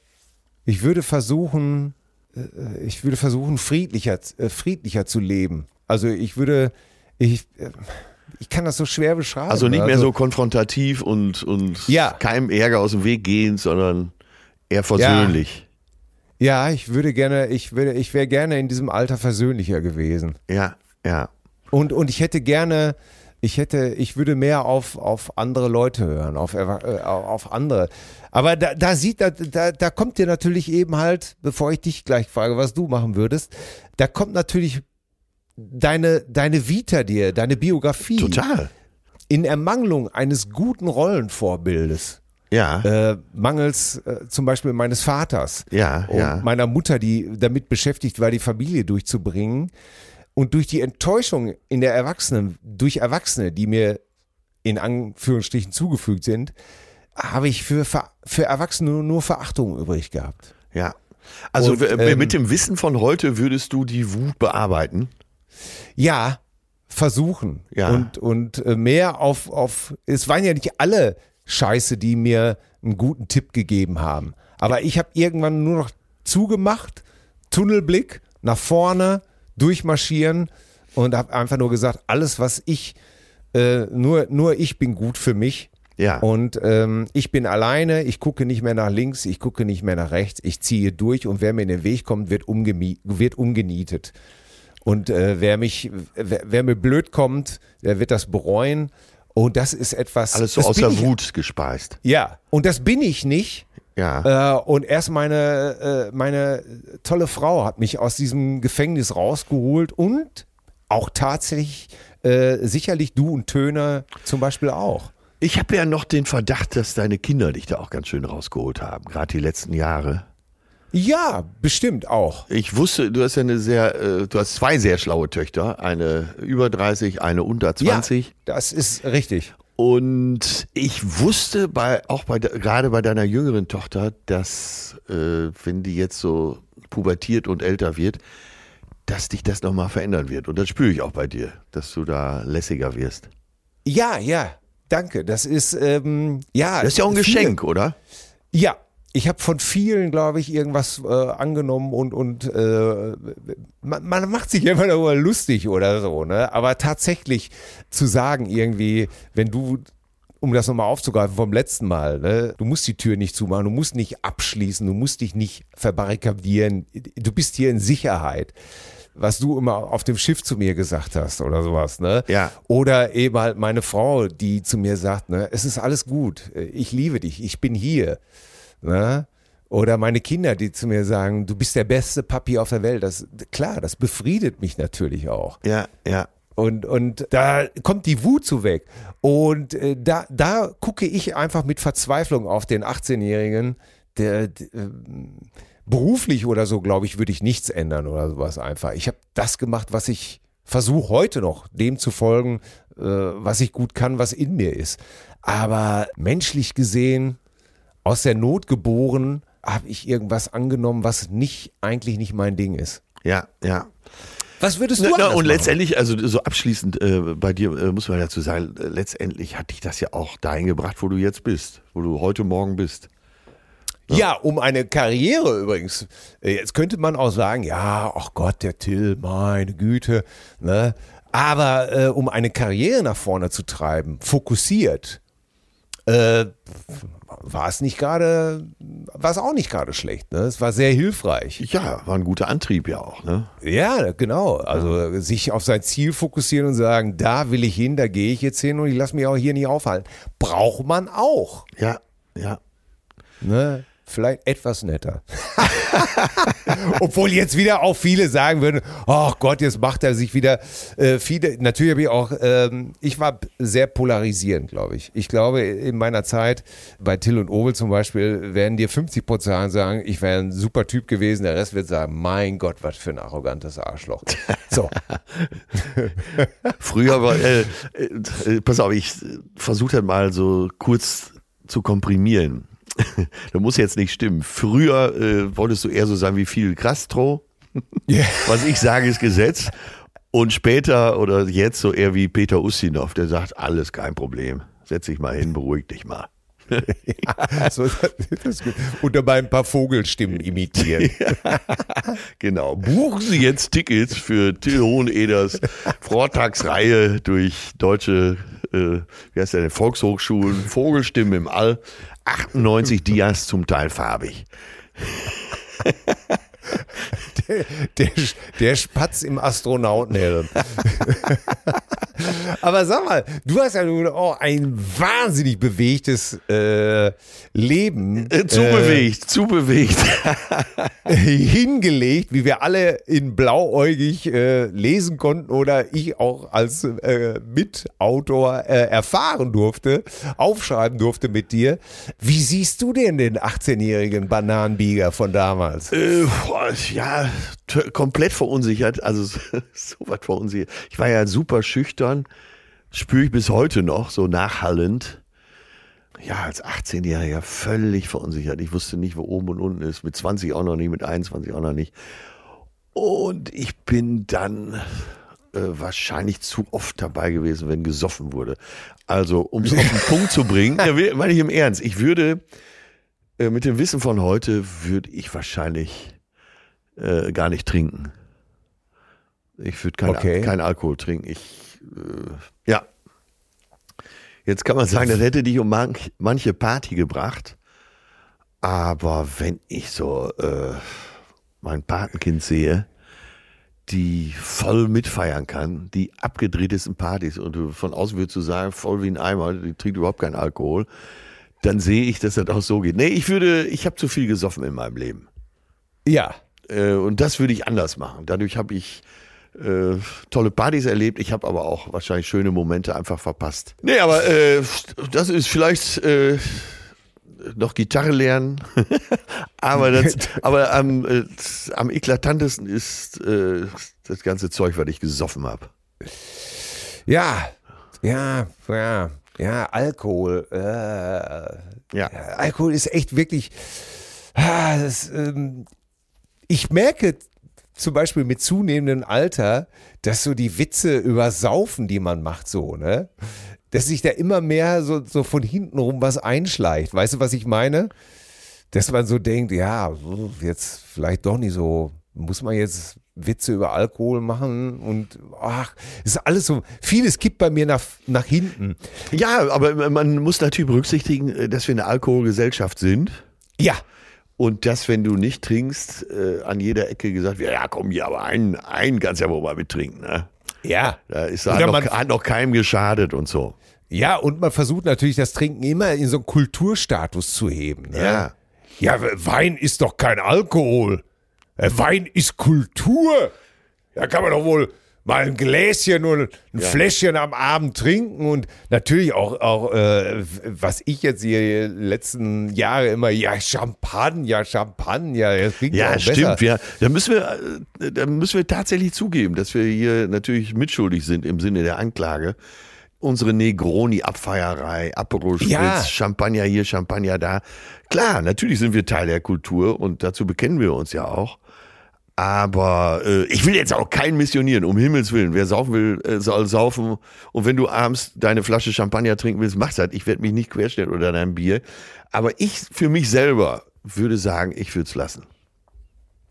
ich würde versuchen, äh, ich würde versuchen, friedlicher, äh, friedlicher zu leben. Also ich würde, ich, äh, ich kann das so schwer beschreiben. Also nicht mehr so konfrontativ und, und Ja. keinem Ärger aus dem Weg gehen, sondern eher versöhnlich. Ja, ich würde gerne, ich würde, ich wäre gerne in diesem Alter versöhnlicher gewesen. Ja, ja. Und, und ich hätte gerne, ich hätte, ich würde mehr auf, auf andere Leute hören, auf, äh, auf andere. Aber da, da sieht, da, da, da kommt dir natürlich eben halt, bevor ich dich gleich frage, was du machen würdest, da kommt natürlich deine, deine Vita dir, deine Biografie Total. in Ermangelung eines guten Rollenvorbildes. Ja, Äh, mangels äh, zum Beispiel meines Vaters ja, und ja. meiner Mutter, die damit beschäftigt war, die Familie durchzubringen. Und durch die Enttäuschung in der Erwachsenen, durch Erwachsene, die mir in Anführungsstrichen zugefügt sind, habe ich für, für Erwachsene nur, Verachtung übrig gehabt. Ja. Also Und, ähm, mit dem Wissen von heute würdest du die Wut bearbeiten? Ja, versuchen. Ja. Und, und äh, mehr auf, auf, es waren ja nicht alle Scheiße, die mir einen guten Tipp gegeben haben. Aber ich habe irgendwann nur noch zugemacht, Tunnelblick, nach vorne, durchmarschieren und habe einfach nur gesagt, alles, was ich, äh, nur, nur ich bin gut für mich. Ja. Und ähm, ich bin alleine, ich gucke nicht mehr nach links, ich gucke nicht mehr nach rechts, ich ziehe durch und wer mir in den Weg kommt, wird, umgemi wird umgenietet. Und äh, wer mich, wer, wer mir blöd kommt, der wird das bereuen. Und das ist etwas. Alles so der ich, Wut gespeist. Ja, und das bin ich nicht. Ja. Äh, und erst meine, äh, meine tolle Frau hat mich aus diesem Gefängnis rausgeholt und auch tatsächlich äh, sicherlich du und Töne zum Beispiel auch. Ich habe ja noch den Verdacht, dass deine Kinder dich da auch ganz schön rausgeholt haben, gerade die letzten Jahre. Ja, bestimmt auch. Ich wusste, du hast ja eine sehr, äh, du hast zwei sehr schlaue Töchter, eine über 30, eine unter 20. Ja, das ist richtig. Und ich wusste bei, auch bei, de- gerade bei deiner jüngeren Tochter, dass, äh, wenn die jetzt so pubertiert und älter wird, dass dich das nochmal verändern wird. Und das spüre ich auch bei dir, dass du da lässiger wirst. Ja, ja, danke. Das ist, ähm, ja. Das ist ja auch ein viele- Geschenk, oder? Ja, ich habe von vielen, glaube ich, irgendwas äh, angenommen und, und äh, man, man macht sich immer darüber lustig oder so, ne? Aber tatsächlich zu sagen, irgendwie, wenn du, um das nochmal aufzugreifen vom letzten Mal, ne, du musst die Tür nicht zumachen, du musst nicht abschließen, du musst dich nicht verbarrikadieren, du bist hier in Sicherheit. Was du immer auf dem Schiff zu mir gesagt hast oder sowas, ne? Ja. Oder eben halt meine Frau, die zu mir sagt, ne, es ist alles gut, ich liebe dich, ich bin hier. Ne? Oder meine Kinder, die zu mir sagen, du bist der beste Papi auf der Welt. Das, klar, das befriedet mich natürlich auch. Ja, ja. Und, und da kommt die Wut zu weg. Und äh, da, da gucke ich einfach mit Verzweiflung auf den 18-Jährigen, der, der ähm, beruflich oder so, glaube ich, würde ich nichts ändern oder sowas einfach. Ich habe das gemacht, was ich versuche heute noch, dem zu folgen, äh, was ich gut kann, was in mir ist. Aber menschlich gesehen, aus der Not geboren, habe ich irgendwas angenommen, was nicht eigentlich nicht mein Ding ist. Ja, ja. Was würdest du Na, na, und machen? letztendlich, also so abschließend äh, bei dir äh, muss man dazu sagen, äh, letztendlich hat dich das ja auch dahin gebracht, wo du jetzt bist, wo du heute Morgen bist. Ja, um eine Karriere übrigens. Äh, Jetzt könnte man auch sagen, ja, ach Gott, der Till, meine Güte. Ne? Aber äh, um eine Karriere nach vorne zu treiben, fokussiert, äh, war es nicht gerade, war es auch nicht gerade schlecht. Ne? Es war sehr hilfreich. Ja, war ein guter Antrieb ja auch, ne? Ja, genau. Also sich auf sein Ziel fokussieren und sagen, da will ich hin, da gehe ich jetzt hin und ich lasse mich auch hier nicht aufhalten. Braucht man auch. Ja, ja. Ne? Vielleicht etwas netter. *laughs* Obwohl jetzt wieder auch viele sagen würden, oh Gott, jetzt macht er sich wieder äh, viele. Natürlich habe ich auch, ähm, ich war sehr polarisierend, glaube ich. Ich glaube, in meiner Zeit bei Till und Obel zum Beispiel werden dir 50 Prozent sagen, ich wäre ein super Typ gewesen. Der Rest wird sagen, mein Gott, was für ein arrogantes Arschloch. So, *laughs* Früher war, äh, äh, pass auf, ich versuche mal so kurz zu komprimieren. *laughs* das muss jetzt nicht stimmen. Früher äh, wolltest du eher so sein wie Fidel Castro. Ja. Was ich sage, ist Gesetz. Und später oder jetzt so eher wie Peter Ustinov, der sagt, alles kein Problem. Setz dich mal hin, beruhig dich mal. *laughs* so das. Und dabei ein paar Vogelstimmen imitieren. *laughs* Genau. Buchen Sie jetzt Tickets für Till Hoheneders Vortragsreihe durch deutsche, äh, wie heißt der Volkshochschulen, Vogelstimmen im All. 98 Dias zum Teil farbig. *laughs* Der, der, Spatz im Astronautenhelm. *laughs* Aber sag mal, du hast ja nun auch ein wahnsinnig bewegtes äh, Leben Äh, zu bewegt, zu bewegt. äh, *laughs* hingelegt, wie wir alle in blauäugig äh, lesen konnten oder ich auch als äh, Mitautor äh, erfahren durfte, aufschreiben durfte mit dir. Wie siehst du denn den 18-jährigen Bananenbieger von damals? Äh, ja, komplett verunsichert, also *laughs* so, was verunsichert. Ich war ja super schüchtern, spüre ich bis heute noch, so nachhallend. Ja, als 18-Jähriger völlig verunsichert. Ich wusste nicht, wo oben und unten ist. Mit 20 auch noch nicht, mit 21 auch noch nicht. Und ich bin dann äh, wahrscheinlich zu oft dabei gewesen, wenn gesoffen wurde. Also, um es auf den Punkt zu bringen, *laughs* meine ich im Ernst, ich würde äh, mit dem Wissen von heute würde ich wahrscheinlich äh, gar nicht trinken. Ich würde kein, Okay. kein Alkohol trinken. Ich, äh, ja. Jetzt kann man sagen, das hätte dich um manch, manche Party gebracht. Aber wenn ich so äh, mein Patenkind sehe, die voll mitfeiern kann, die abgedrehtesten Partys und du von außen würdest du sagen, voll wie ein Eimer, die trinkt überhaupt keinen Alkohol, dann sehe ich, dass das auch so geht. Nee, ich würde, ich habe zu viel gesoffen in meinem Leben. Ja, Äh, und das würde ich anders machen. Dadurch habe ich äh, tolle Partys erlebt. Ich habe aber auch wahrscheinlich schöne Momente einfach verpasst. Nee, aber äh, das ist vielleicht äh, noch Gitarre lernen. *laughs* aber das, aber am, äh, am eklatantesten ist äh, das ganze Zeug, was ich gesoffen habe. Ja, ja, ja, ja, Alkohol. Äh, Ja. Alkohol ist echt wirklich. Ah, das, ähm, ich merke zum Beispiel mit zunehmendem Alter, dass so die Witze über Saufen, die man macht, so, ne? Dass sich da immer mehr so, so von hinten rum was einschleicht. Weißt du, was ich meine? Dass man so denkt, ja, jetzt vielleicht doch nicht so, muss man jetzt Witze über Alkohol machen und ach, ist alles so, vieles kippt bei mir nach, nach hinten. Ja, aber man muss natürlich berücksichtigen, dass wir eine Alkoholgesellschaft sind. Ja, Und dass, wenn du nicht trinkst, äh, an jeder Ecke gesagt wird, ja komm, ja, aber einen, einen kannst ja wohl mal mittrinken. Ne? ja. Da ist Oder hat noch, hat noch keinem geschadet und so. Ja, und man versucht natürlich das Trinken immer in so einen Kulturstatus zu heben. Ne? Ja. Ja, Wein ist doch kein Alkohol. Äh, Wein ist Kultur. Da kann man doch wohl mal ein Gläschen oder ein Fläschchen am Abend trinken und natürlich auch, auch äh, was ich jetzt hier die letzten Jahre immer, ja, Champagner, Champagner, das klingt Ja, auch stimmt. besser. Wir, da, müssen wir, äh, da müssen wir tatsächlich zugeben, dass wir hier natürlich mitschuldig sind im Sinne der Anklage. Unsere Negroni-Abfeierei, Aperol Ja. Champagner hier, Champagner da. Klar, natürlich sind wir Teil der Kultur und dazu bekennen wir uns ja auch. Aber äh, ich will jetzt auch keinen missionieren, um Himmels Willen. Wer saufen will, äh, soll saufen. Und wenn du abends deine Flasche Champagner trinken willst, mach's halt. Ich werde mich nicht querstellen oder dein Bier. Aber ich für mich selber würde sagen, ich würde es lassen.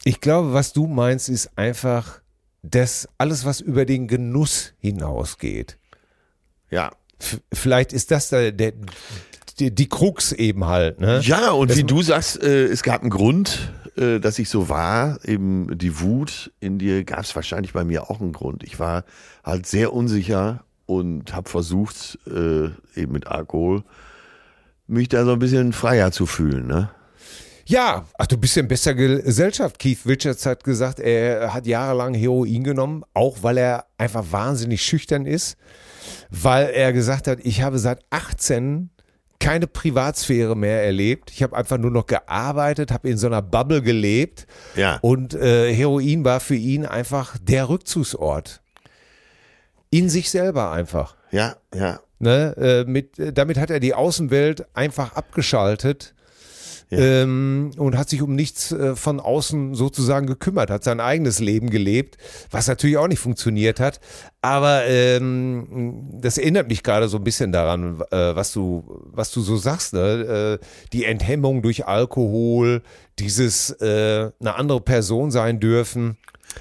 Ich glaube, was du meinst, ist einfach das alles, was über den Genuss hinausgeht. Ja. F vielleicht ist das der, der die, die Krux eben halt. Ne? Ja, und Das- wie du sagst, äh, es gab einen Grund, äh, dass ich so war. Eben die Wut in dir gab es wahrscheinlich bei mir auch einen Grund. Ich war halt sehr unsicher und habe versucht, äh, eben mit Alkohol, mich da so ein bisschen freier zu fühlen. Ne? Ja, ach, du bist ja in bester Gesellschaft. Keith Richards hat gesagt, er hat jahrelang Heroin genommen, auch weil er einfach wahnsinnig schüchtern ist, weil er gesagt hat, ich habe seit 18 keine Privatsphäre mehr erlebt. Ich habe einfach nur noch gearbeitet, habe in so einer Bubble gelebt Ja. und äh, Heroin war für ihn einfach der Rückzugsort. In sich selber einfach. Ja, ja. Ne, äh, mit, äh, damit hat er die Außenwelt einfach abgeschaltet Ja. ähm, und hat sich um nichts äh, von außen sozusagen gekümmert, hat sein eigenes Leben gelebt, was natürlich auch nicht funktioniert hat. Aber ähm, das erinnert mich gerade so ein bisschen daran, äh, was du, was du so sagst, ne? äh, die Enthemmung durch Alkohol, dieses äh, eine andere Person sein dürfen.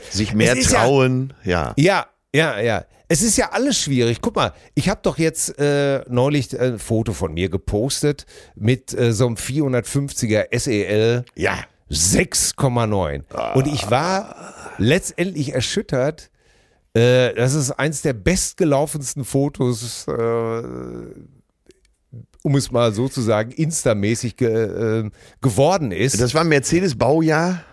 Sich mehr ist ja- trauen. Ja. Ja, ja, ja. Es ist ja alles schwierig. Guck mal, ich habe doch jetzt äh, neulich ein Foto von mir gepostet mit äh, so einem 450er SEL Ja. 6,9. Und ich war letztendlich erschüttert. Äh, das ist eins der bestgelaufensten Fotos, äh, um es mal so zu sagen, instamäßig ge, äh, geworden ist. Das war ein Mercedes-Baujahr.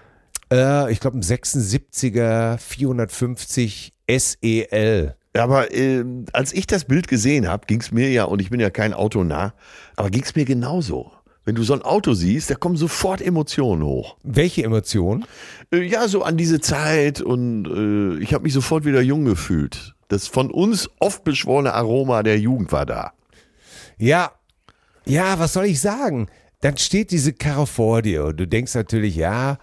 äh, ich glaube, ein 76er 450 SEL. Aber äh, als ich das Bild gesehen habe, ging es mir ja, und ich bin ja kein Autonah, aber ging es mir genauso. Wenn du so ein Auto siehst, da kommen sofort Emotionen hoch. Welche Emotionen? Äh, ja, so an diese Zeit und äh, ich habe mich sofort wieder jung gefühlt. Das von uns oft beschworene Aroma der Jugend war da. Ja, ja, was soll ich sagen? Dann steht diese Karre vor dir und du denkst natürlich, ja,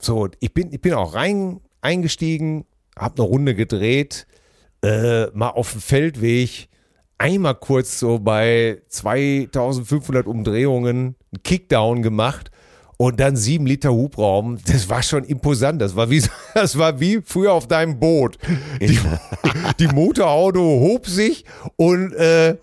so, ich bin, ich bin auch rein eingestiegen, hab eine Runde gedreht, äh, mal auf dem Feldweg, einmal kurz so bei 2500 Umdrehungen einen Kickdown gemacht und dann sieben Liter Hubraum. Das war schon imposant. Das war wie, *laughs* das war wie früher auf deinem Boot. Die, *laughs* die Motorauto hob sich und äh,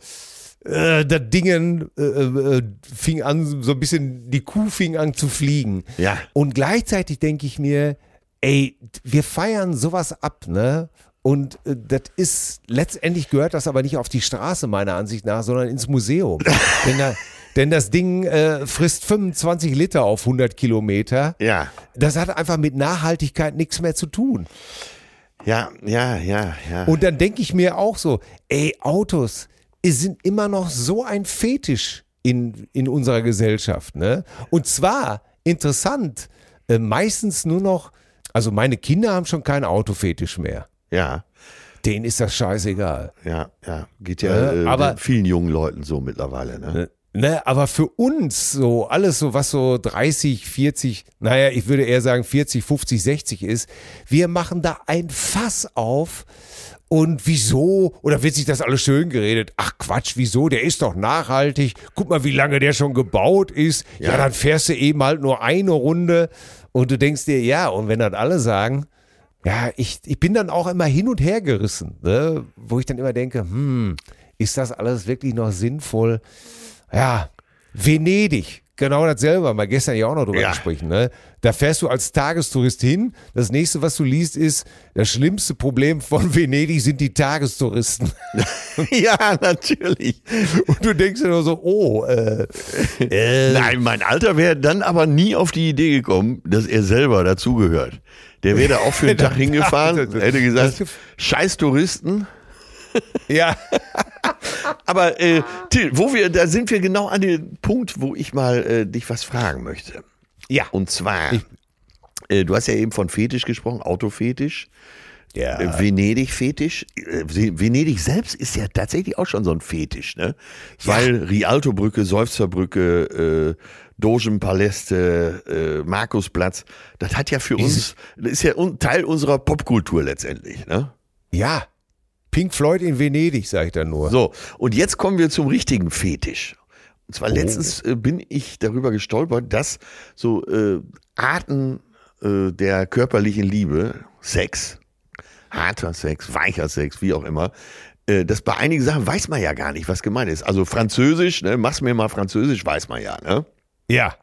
äh, das Dingen äh, äh, fing an, so ein bisschen, die Kuh fing an zu fliegen. Ja. Und gleichzeitig denke ich mir, ey, wir feiern sowas ab, ne? Und äh, das ist, letztendlich gehört das aber nicht auf die Straße, meiner Ansicht nach, sondern ins Museum. *laughs* denn, da, denn das Ding äh, frisst 25 Liter auf 100 Kilometer. Ja, Das hat einfach mit Nachhaltigkeit nichts mehr zu tun. ja, ja, ja, ja. Und dann denke ich mir auch so, ey, Autos sind immer noch so ein Fetisch in, in unserer Gesellschaft. Ne? Und zwar, interessant, äh, meistens nur noch, also meine Kinder haben schon keinen Autofetisch mehr. Ja, Denen ist das scheißegal. ja, ja. Geht ja, Ja, äh, aber- vielen jungen Leuten so mittlerweile. Ne? Ne, aber für uns so, alles so, was so 30, 40, naja, ich würde eher sagen 40, 50, 60 ist, wir machen da ein Fass auf. Und wieso? Oder wird sich das alles schön geredet? Ach Quatsch, wieso? Der ist doch nachhaltig. Guck mal, wie lange der schon gebaut ist. Ja, Ja. dann fährst du eben halt nur eine Runde. Und du denkst dir, ja, und wenn dann alle sagen, ja, ich, ich bin dann auch immer hin und her gerissen, ne? wo ich dann immer denke, hm, ist das alles wirklich noch sinnvoll? Ja, Venedig, genau dasselbe, haben wir gestern ja auch noch drüber Ja. gesprochen. Ne? Da fährst du als Tagestourist hin. Das nächste, was du liest, ist, das schlimmste Problem von *laughs* Venedig sind die Tagestouristen. *laughs* ja, natürlich. Und du denkst dir nur so, oh, äh, äh, Nein, mein Alter wäre dann aber nie auf die Idee gekommen, dass er selber dazugehört. Der wäre da auch für einen *laughs* Tag hingefahren, hätte gesagt, scheiß Touristen. *laughs* ja, *laughs* Aber äh, Till, wo wir, da sind wir genau an dem Punkt, wo ich mal äh, dich was fragen möchte. ja, Und zwar, äh, du hast ja eben von Fetisch gesprochen, Autofetisch. Ja. Äh, Venedig-Fetisch. Äh, Venedig selbst ist ja tatsächlich auch schon so ein Fetisch, ne? Weil Rialto-Brücke, Seufzerbrücke, äh, Dogenpaläste, äh, Markusplatz, das hat ja für uns, das ist ja un Teil unserer Popkultur letztendlich, ne? Ja. Pink Floyd in Venedig, sag ich dann nur. So, und jetzt kommen wir zum richtigen Fetisch. Und zwar letztens äh, bin ich darüber gestolpert, dass so äh, Arten äh, der körperlichen Liebe, Sex, harter Sex, weicher Sex, wie auch immer, äh, das bei einigen Sachen weiß man ja gar nicht, was gemeint ist. Also Französisch, ne, mach's mir mal Französisch, weiß man ja, ne? Ja.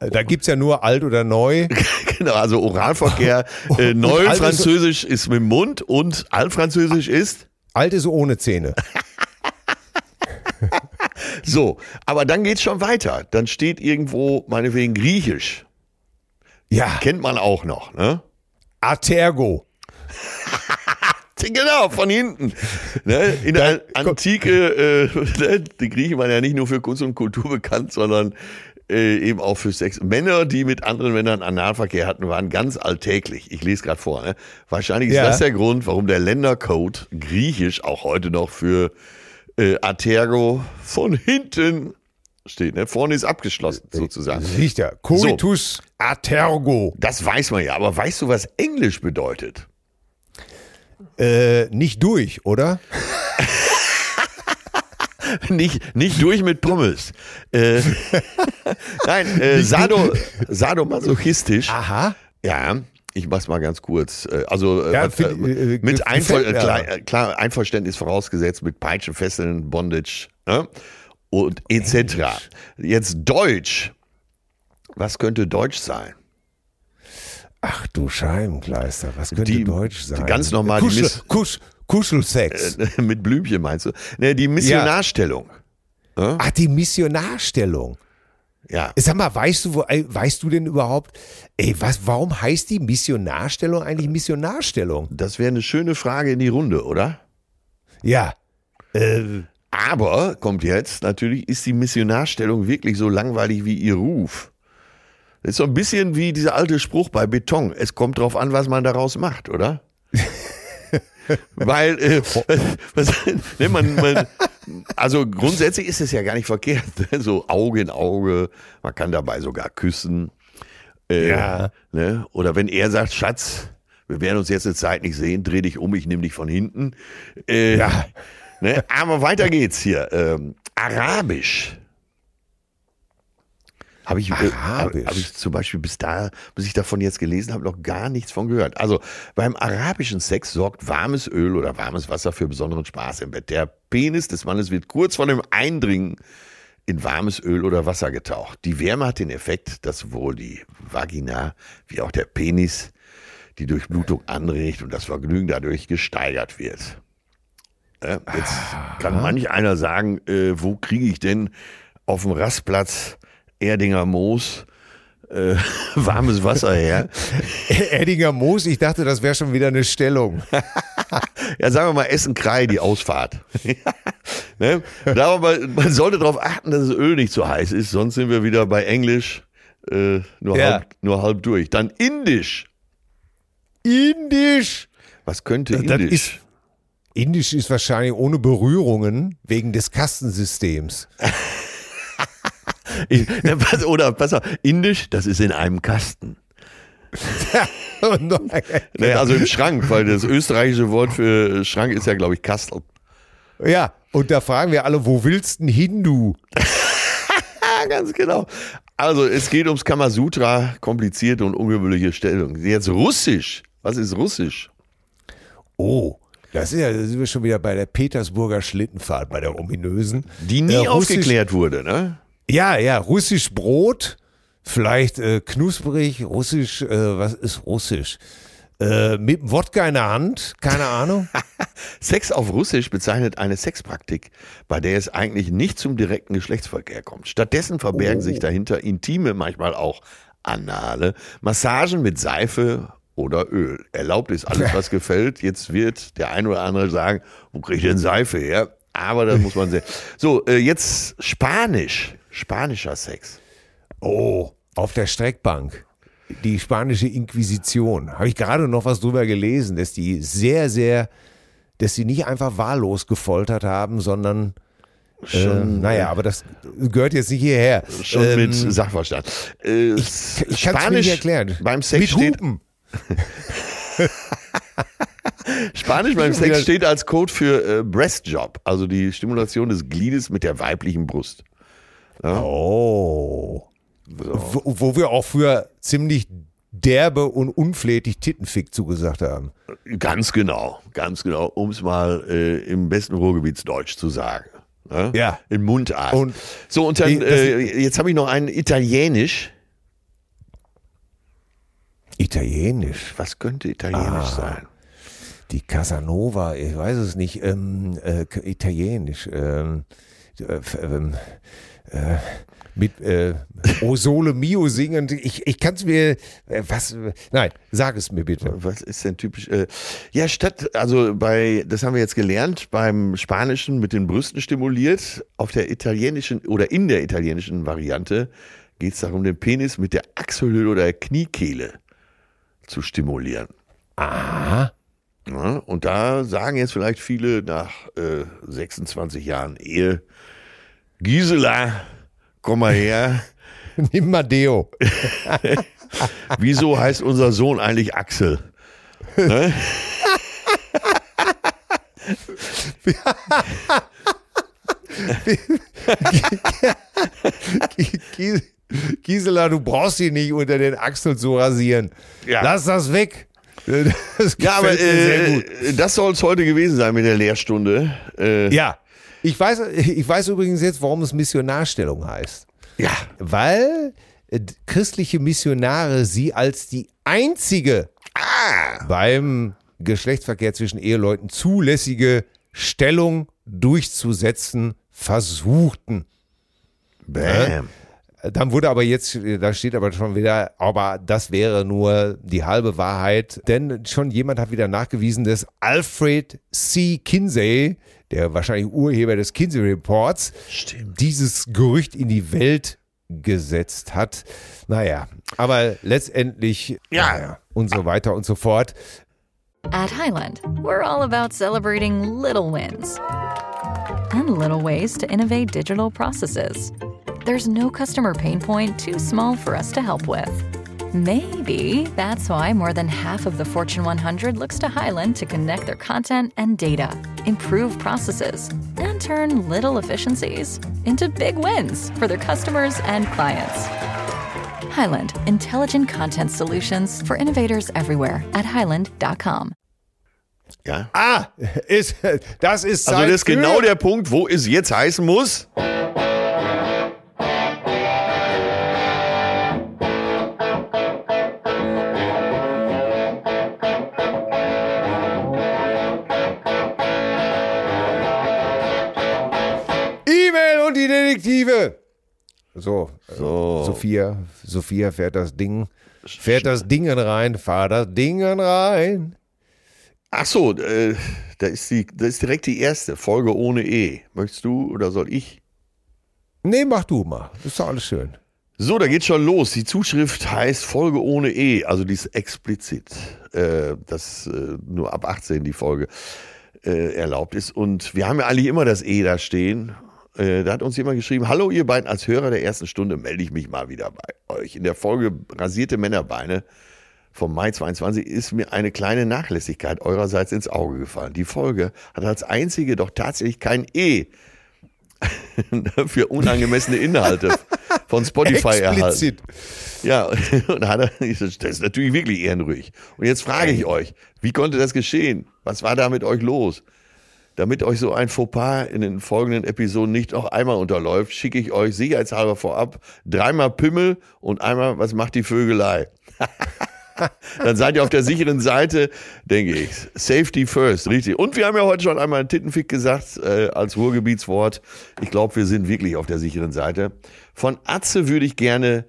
Da gibt's ja nur alt oder neu. *laughs* genau, also Oralverkehr, *laughs* äh, neu alt ist- Französisch ist mit dem Mund und Altfranzösisch ist Alt ist ohne Zähne. *laughs* so. Aber dann geht's schon weiter. Dann steht irgendwo meinetwegen Griechisch. Ja. Kennt man auch noch, ne? Atergo. Genau, von hinten. Ne? In der Antike, äh, *laughs* ne? die Griechen waren ja nicht nur für Kunst und Kultur bekannt, sondern äh, eben auch für Sex. Männer, die mit anderen Männern Analverkehr hatten, waren ganz alltäglich. Ich lese gerade vor. Ne? Wahrscheinlich ist Ja. das der Grund, warum der Ländercode Griechisch auch heute noch für äh, Atergo von hinten steht. Ne? Vorne ist abgeschlossen, sozusagen. Riecht ja. Coitus Atergo. Das weiß man ja, aber weißt du, was Englisch bedeutet? Äh, nicht durch, oder? *laughs* nicht, nicht durch mit Pommes. Äh, *laughs* nein, äh, Sado, sadomasochistisch. Aha. Ja, ich mach's mal ganz kurz. Äh, Also äh, Ja, was, find- äh, mit Einver äh, klar, klar, Einverständnis vorausgesetzt mit Peitschen, Fesseln, Bondage ne? und etc. Jetzt Deutsch. Was könnte Deutsch sein? Ach du Scheibenkleister, was könnte Die- Deutsch sein? ganz normal die Kuschel, Miss- Kusch, Kuschelsex. *laughs* mit Blümchen meinst du? Ne, die Missionarstellung. Ach, die Missionarstellung. Ja. Sag mal, weißt du, weißt du denn überhaupt, ey, was, warum heißt die Missionarstellung eigentlich Missionarstellung? Das wäre eine schöne Frage in die Runde, oder? Ja. Äh, Aber, kommt jetzt, natürlich ist die Missionarstellung wirklich so langweilig wie ihr Ruf. Das ist so ein bisschen wie dieser alte Spruch bei Beton. Es kommt drauf an, was man daraus macht, oder? *laughs* Weil, äh, was, ne, man, man, also grundsätzlich ist es ja gar nicht verkehrt. ne? So Auge in Auge, man kann dabei sogar küssen. Äh, Ja. Ne? Oder wenn er sagt, Schatz, wir werden uns jetzt eine Zeit nicht sehen, dreh dich um, ich nehme dich von hinten. Äh, Ja. Ne? Aber weiter geht's hier. Ähm, Arabisch. Habe ich, äh, hab, Arabisch. hab ich zum Beispiel bis da, bis ich davon jetzt gelesen habe, noch gar nichts von gehört. Also beim arabischen Sex sorgt warmes Öl oder warmes Wasser für besonderen Spaß im Bett. Der Penis des Mannes wird kurz vor dem Eindringen in warmes Öl oder Wasser getaucht. Die Wärme hat den Effekt, dass sowohl die Vagina wie auch der Penis die Durchblutung anregt und das Vergnügen dadurch gesteigert wird. Ja, jetzt kann manch einer sagen, äh, wo kriege ich denn auf dem Rastplatz Erdinger Moos äh, *laughs* warmes Wasser her? *laughs* Eddinger Moos, ich dachte, das wäre schon wieder eine Stellung. *laughs* Ja, sagen wir mal Essen-Krei, die Ausfahrt. ne? Aber man sollte darauf achten, dass das Öl nicht zu heiß ist, sonst sind wir wieder bei Englisch äh, nur, Ja. halb, nur halb durch. Dann Indisch. Indisch. Was könnte Das Indisch? ist, Indisch ist wahrscheinlich ohne Berührungen wegen des Kastensystems. Ich, oder pass auf, Indisch, das ist in einem Kasten. *laughs* Ne, also im Schrank, weil das österreichische Wort für Schrank ist ja, glaube ich, Kastel. ja, und da fragen wir alle, wo willst du Hindu? *laughs* Ganz genau. Also es geht ums Kamasutra, komplizierte und ungewöhnliche Stellung. Jetzt Russisch. Was ist Russisch? Oh, das ist ja, da sind wir schon wieder bei der Petersburger Schlittenfahrt, bei der ominösen. Die nie Äh, aufgeklärt wurde, ne? Ja, ja, russisch Brot, vielleicht äh, knusprig, russisch, äh, was ist russisch? Äh, mit Wodka in der Hand, keine Ahnung. *laughs* Sex auf Russisch bezeichnet eine Sexpraktik, bei der es eigentlich nicht zum direkten Geschlechtsverkehr kommt. Stattdessen verbergen sich dahinter intime, manchmal auch anale Massagen mit Seife oder Öl. Erlaubt ist alles, was *laughs* gefällt. Jetzt wird der ein oder andere sagen, wo kriege ich denn Seife her? Aber das muss man sehen. So, äh, jetzt Spanisch. Spanischer Sex. Oh, auf der Streckbank. die spanische Inquisition. Habe ich gerade noch was drüber gelesen, dass die sehr, sehr, dass sie nicht einfach wahllos gefoltert haben, sondern Schon, äh, naja, aber das gehört jetzt nicht hierher. Schon Ähm, mit Sachverstand. Äh, ich ich kann es nicht erklären. Beim Sex Mit steht, Hupen. *laughs* Spanisch beim Sex steht als Code für äh, Breastjob, also die Stimulation des Gliedes mit der weiblichen Brust. Oh. Wo, wo wir auch früher ziemlich derbe und unflätig Tittenfick zugesagt haben. Ganz genau, ganz genau, um es mal äh, im besten Ruhrgebietsdeutsch zu sagen. Ne? Ja. In Mundart. Und- so, und dann, das- äh, jetzt habe ich noch einen Italienisch. Italienisch. Was könnte Italienisch Ah. sein? Die Casanova, ich weiß es nicht, ähm, äh, Italienisch. Ähm, äh, ähm, äh, mit äh, O Sole Mio singend. Ich, ich kann es mir, äh, was, nein, sag es mir bitte. Was ist denn typisch? Äh, ja, statt, also bei, das haben wir jetzt gelernt, beim Spanischen mit den Brüsten stimuliert, auf der italienischen oder in der italienischen Variante geht es darum, den Penis mit der Achselhöhle oder der Kniekehle zu stimulieren. Ah, Ja, und da sagen jetzt vielleicht viele nach äh, 26 Jahren Ehe, Gisela, komm mal her, *laughs* nimm mal Deo. *laughs* wieso heißt unser Sohn eigentlich Axel? Ne? Gis- *laughs* Gisela, du brauchst sie nicht unter den Achseln zu rasieren. Ja. Lass das weg. Das Ja, aber äh, das soll es heute gewesen sein mit der Lehrstunde. Äh, Ja. Ich weiß, ich weiß übrigens jetzt, warum es Missionarstellung heißt. ja. Weil äh, christliche Missionare sie als die einzige beim Geschlechtsverkehr zwischen Eheleuten zulässige Stellung durchzusetzen versuchten. Bam. Dann wurde aber jetzt, da steht aber schon wieder, aber das wäre nur die halbe Wahrheit, denn schon jemand hat wieder nachgewiesen, dass Alfred C. Kinsey, der wahrscheinlich Urheber des Kinsey Reports, Stimmt. dieses Gerücht in die Welt gesetzt hat. Naja, aber letztendlich, Ja. naja, und so weiter und so fort. At Highland, we're all about celebrating little wins and little ways to innovate digital processes. There's no customer pain point too small for us to help with. Maybe that's why more than half of the Fortune 100 looks to Highland to connect their content and data, improve processes, and turn little efficiencies into big wins for their customers and clients. Highland, intelligent content solutions for innovators everywhere at highland.com. Ja. Ah, ist, das ist Also Zeit das ist genau der Punkt, wo es jetzt heißen muss. Die Detektive. So, äh, So. Sophia, Sophia fährt das Ding, fährt das Dingen rein, fahr das Dingen rein. Ach so, äh, da ist die, das ist direkt die erste Folge ohne E. Möchtest du oder soll ich? Nee, mach du mal. Ist doch alles schön. So, da geht's schon los. Die Zuschrift heißt Folge ohne E, also die ist explizit, äh, dass äh, nur ab 18 die Folge äh, erlaubt ist. Und wir haben ja eigentlich immer das E da stehen. Äh, da hat uns jemand geschrieben, hallo ihr beiden, als Hörer der ersten Stunde melde ich mich mal wieder bei euch. In der Folge Rasierte Männerbeine vom Mai 22 ist mir eine kleine Nachlässigkeit eurerseits ins Auge gefallen. Die Folge hat als einzige doch tatsächlich kein E *laughs* für unangemessene Inhalte von Spotify erhalten. Ja, *laughs* und da hat er, das ist natürlich wirklich ehrenruhig. Und jetzt frage ich euch, wie konnte das geschehen? Was war da mit euch los? Damit euch so ein Fauxpas in den folgenden Episoden nicht noch einmal unterläuft, schicke ich euch sicherheitshalber vorab dreimal Pimmel und einmal, was macht die Vögelei? *laughs* Dann seid ihr auf der sicheren Seite, denke ich. Safety first, richtig. Und wir haben ja heute schon einmal einen Tittenfick gesagt äh, als Ruhrgebietswort. Ich glaube, wir sind wirklich auf der sicheren Seite. Von Atze würde ich gerne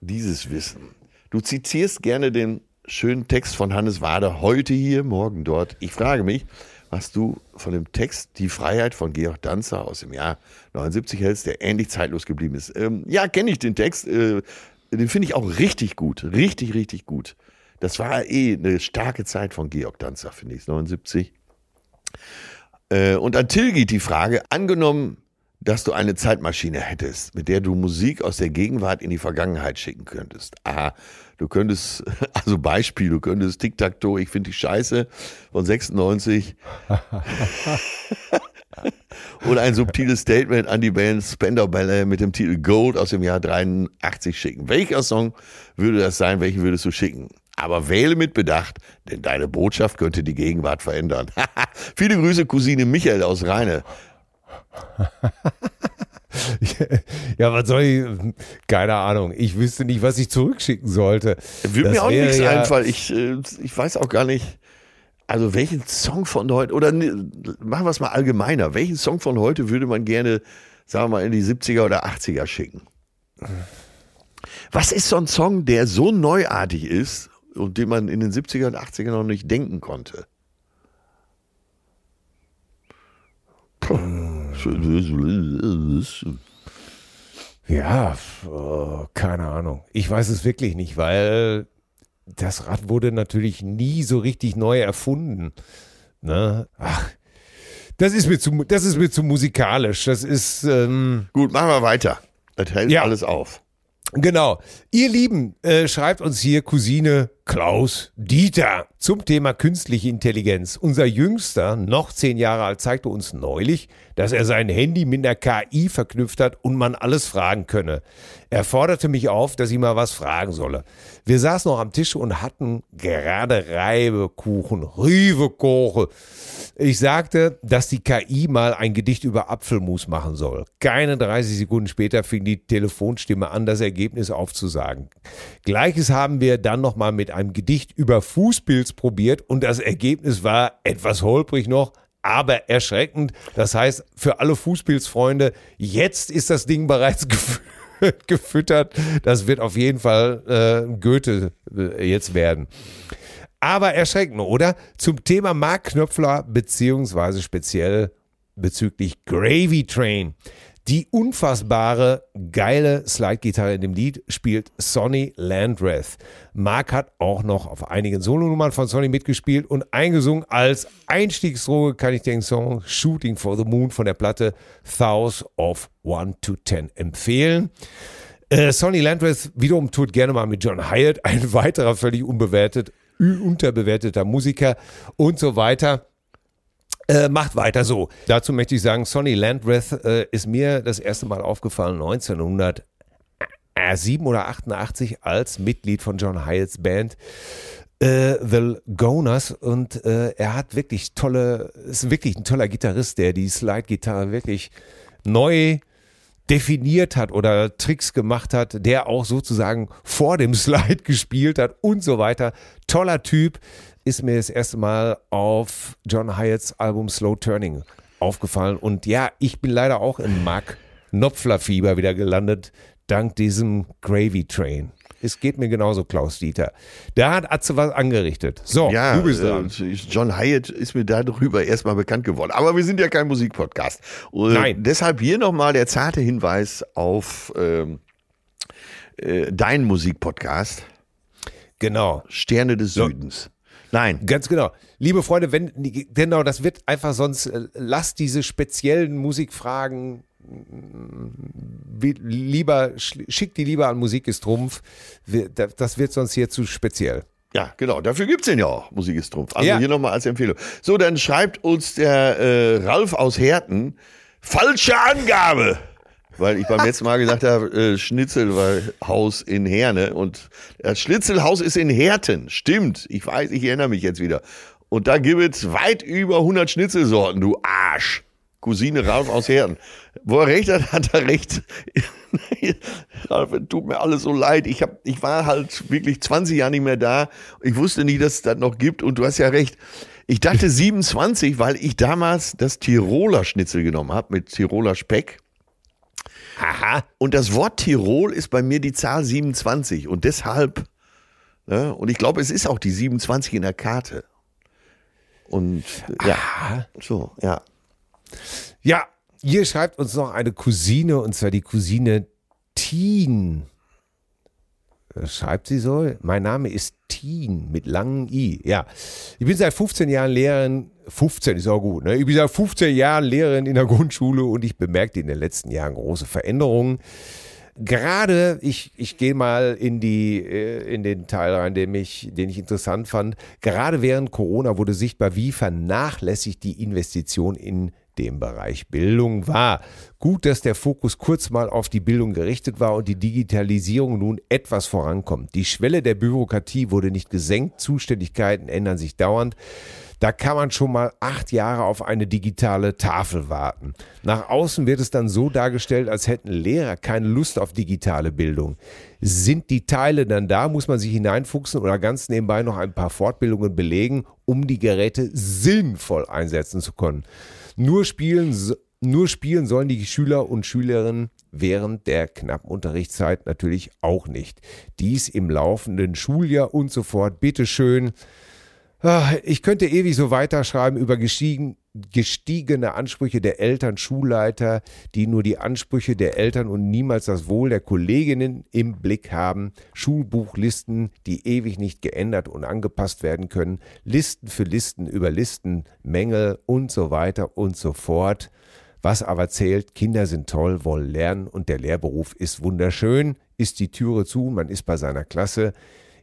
dieses wissen. Du zitierst gerne den schönen Text von Hannes Wader, heute hier, morgen dort. Ich frage mich, was du von dem Text Die Freiheit von Georg Danzer aus dem Jahr 79 hältst, der ähnlich zeitlos geblieben ist. Ähm, ja, kenne ich den Text. Äh, den finde ich auch richtig gut. Richtig, richtig gut. Das war eh eine starke Zeit von Georg Danzer, finde ich, 79. Äh, und an Till geht die Frage, angenommen, dass du eine Zeitmaschine hättest, mit der du Musik aus der Gegenwart in die Vergangenheit schicken könntest. Aha, du könntest, *laughs* also Beispiel, du könntest Tic-Tac-Toe, ich finde die scheiße, von 96. *laughs* Oder ein subtiles Statement an die Band Spender Ballet mit dem Titel Gold aus dem Jahr 83 schicken. Welcher Song würde das sein? Welchen würdest du schicken? Aber wähle mit Bedacht, denn deine Botschaft könnte die Gegenwart verändern. *laughs* Viele Grüße, Cousine Michael aus Rheine. *laughs* ja, was soll ich? Keine Ahnung. Ich wüsste nicht, was ich zurückschicken sollte. Würde Das mir auch nichts ja- einfallen. Ich, äh, ich weiß auch gar nicht. Also welchen Song von heute, oder machen wir es mal allgemeiner. Welchen Song von heute würde man gerne, sagen wir mal, in die 70er oder 80er schicken? Was ist so ein Song, der so neuartig ist und den man in den 70er und 80er noch nicht denken konnte? Puh. Ja, äh, keine Ahnung. Ich weiß es wirklich nicht, weil das Rad wurde natürlich nie so richtig neu erfunden. Ne? Ach, das ist mir zu, das ist mir zu musikalisch. Das ist, ähm, Gut, machen wir weiter. Das hält Ja. alles auf. Genau. Ihr Lieben, äh, schreibt uns hier Cousine Klaus Dieter zum Thema künstliche Intelligenz. Unser Jüngster, noch zehn Jahre alt, zeigte uns neulich, dass er sein Handy mit einer KI verknüpft hat und man alles fragen könne. Er forderte mich auf, dass ich mal was fragen solle. Wir saßen noch am Tisch und hatten gerade Reibekuchen, Rievekoche. Ich sagte, dass die KI mal ein Gedicht über Apfelmus machen soll. Keine 30 Sekunden später fing die Telefonstimme an, das Ergebnis aufzusagen. Gleiches haben wir dann nochmal mit einem Gedicht über Fußpilz probiert und das Ergebnis war etwas holprig noch, aber erschreckend. Das heißt, für alle Fußpilzfreunde, jetzt ist das Ding bereits *laughs* gefüttert. Das wird auf jeden Fall äh, Goethe äh, jetzt werden. Aber erschreckend, oder? Zum Thema Mark Knöpfler, beziehungsweise speziell bezüglich Gravy Train. Die unfassbare, geile Slide-Gitarre in dem Lied spielt Sonny Landreth. Mark hat auch noch auf einigen Solonummern von Sonny mitgespielt und eingesungen. Als Einstiegsdroge kann ich den Song Shooting for the Moon von der Platte Thoughts of 1 to 10 empfehlen. Äh, Sonny Landreth wiederum tut gerne mal mit John Hyatt, ein weiterer völlig unbewertet, unterbewerteter Musiker und so weiter. Äh, macht weiter so. Dazu möchte ich sagen, Sonny Landreth äh, ist mir das erste Mal aufgefallen 1907 oder 88 als Mitglied von John Hyatts Band äh, The Goners und äh, er hat wirklich tolle, ist wirklich ein toller Gitarrist, der die Slide-Gitarre wirklich neu definiert hat oder Tricks gemacht hat, der auch sozusagen vor dem *laughs* Slide gespielt hat und so weiter. Toller Typ, ist mir das erste Mal auf John Hyatts Album Slow Turning aufgefallen. Und ja, ich bin leider auch in Mark Knopfler-Fieber wieder gelandet, dank diesem Gravy Train. Es geht mir genauso, Klaus Dieter. Da hat Atze was angerichtet. So, Ja, du bist dran. äh, John Hyatt ist mir darüber erstmal bekannt geworden. Aber wir sind ja kein Musikpodcast. Und Nein. Deshalb hier nochmal der zarte Hinweis auf ähm, äh, deinen Musikpodcast, Genau. Sterne des So. Südens. Nein, Ganz genau. Liebe Freunde, wenn, genau, das wird einfach sonst, äh, lasst diese speziellen Musikfragen lieber, sch- schickt die lieber an Musik ist Trumpf. Das wird sonst hier zu speziell. Ja, genau. Dafür gibt's den ja auch. Musik ist Trumpf. Also Ja. hier nochmal als Empfehlung. So, dann schreibt uns der äh, Ralf aus Herten. Falsche Angabe! Weil ich beim letzten Mal gesagt habe, äh, Schnitzelhaus in Herne. Und das Schnitzelhaus ist in Herten. Stimmt. Ich weiß, ich erinnere mich jetzt wieder. Und da gibt es weit über 100 Schnitzelsorten, du Arsch. Cousine Ralf aus Herten. Wo er recht hat, hat er recht. *laughs* Tut mir alles so leid. Ich, hab, ich war halt wirklich 20 Jahre nicht mehr da. Ich wusste nie, dass es das noch gibt. Und du hast ja recht. Ich dachte *laughs* 27, weil ich damals das Tiroler Schnitzel genommen habe mit Tiroler Speck. Aha. Und das Wort Tirol ist bei mir die Zahl 27. Und deshalb, ne, und ich glaube, es ist auch die 27 in der Karte. Und ja, so, ja. Ja, hier schreibt uns noch eine Cousine und zwar die Cousine Teen. schreibt sie so, mein Name ist Teen mit langem I. Ja, ich bin seit 15 Jahren Lehrerin, 15 ist auch gut, ne? Ich bin seit 15 Jahren Lehrerin in der Grundschule und ich bemerkte in den letzten Jahren große Veränderungen. Gerade, ich, ich gehe mal in, die, äh, in den Teil rein, den ich, den ich interessant fand. Gerade während Corona wurde sichtbar, wie vernachlässigt die Investition in dem Bereich Bildung war. Gut, dass der Fokus kurz mal auf die Bildung gerichtet war und die Digitalisierung nun etwas vorankommt. Die Schwelle der Bürokratie wurde nicht gesenkt, Zuständigkeiten ändern sich dauernd. Da kann man schon mal acht Jahre auf eine digitale Tafel warten. Nach außen wird es dann so dargestellt, als hätten Lehrer keine Lust auf digitale Bildung. Sind die Teile dann da, muss man sich hineinfuchsen oder ganz nebenbei noch ein paar Fortbildungen belegen, um die Geräte sinnvoll einsetzen zu können. Nur spielen, nur spielen sollen die Schüler und Schülerinnen während der knappen Unterrichtszeit natürlich auch nicht. Dies im laufenden Schuljahr und so fort. Bitteschön. Ah, ich könnte ewig so weiterschreiben über gestiegen, gestiegene Ansprüche der Eltern, Schulleiter, die nur die Ansprüche der Eltern und niemals das Wohl der Kolleginnen im Blick haben, Schulbuchlisten, die ewig nicht geändert und angepasst werden können, Listen für Listen über Listen, Mängel und so weiter und so fort. Was aber zählt, Kinder sind toll, wollen lernen und der Lehrberuf ist wunderschön, ist die Türe zu, man ist bei seiner Klasse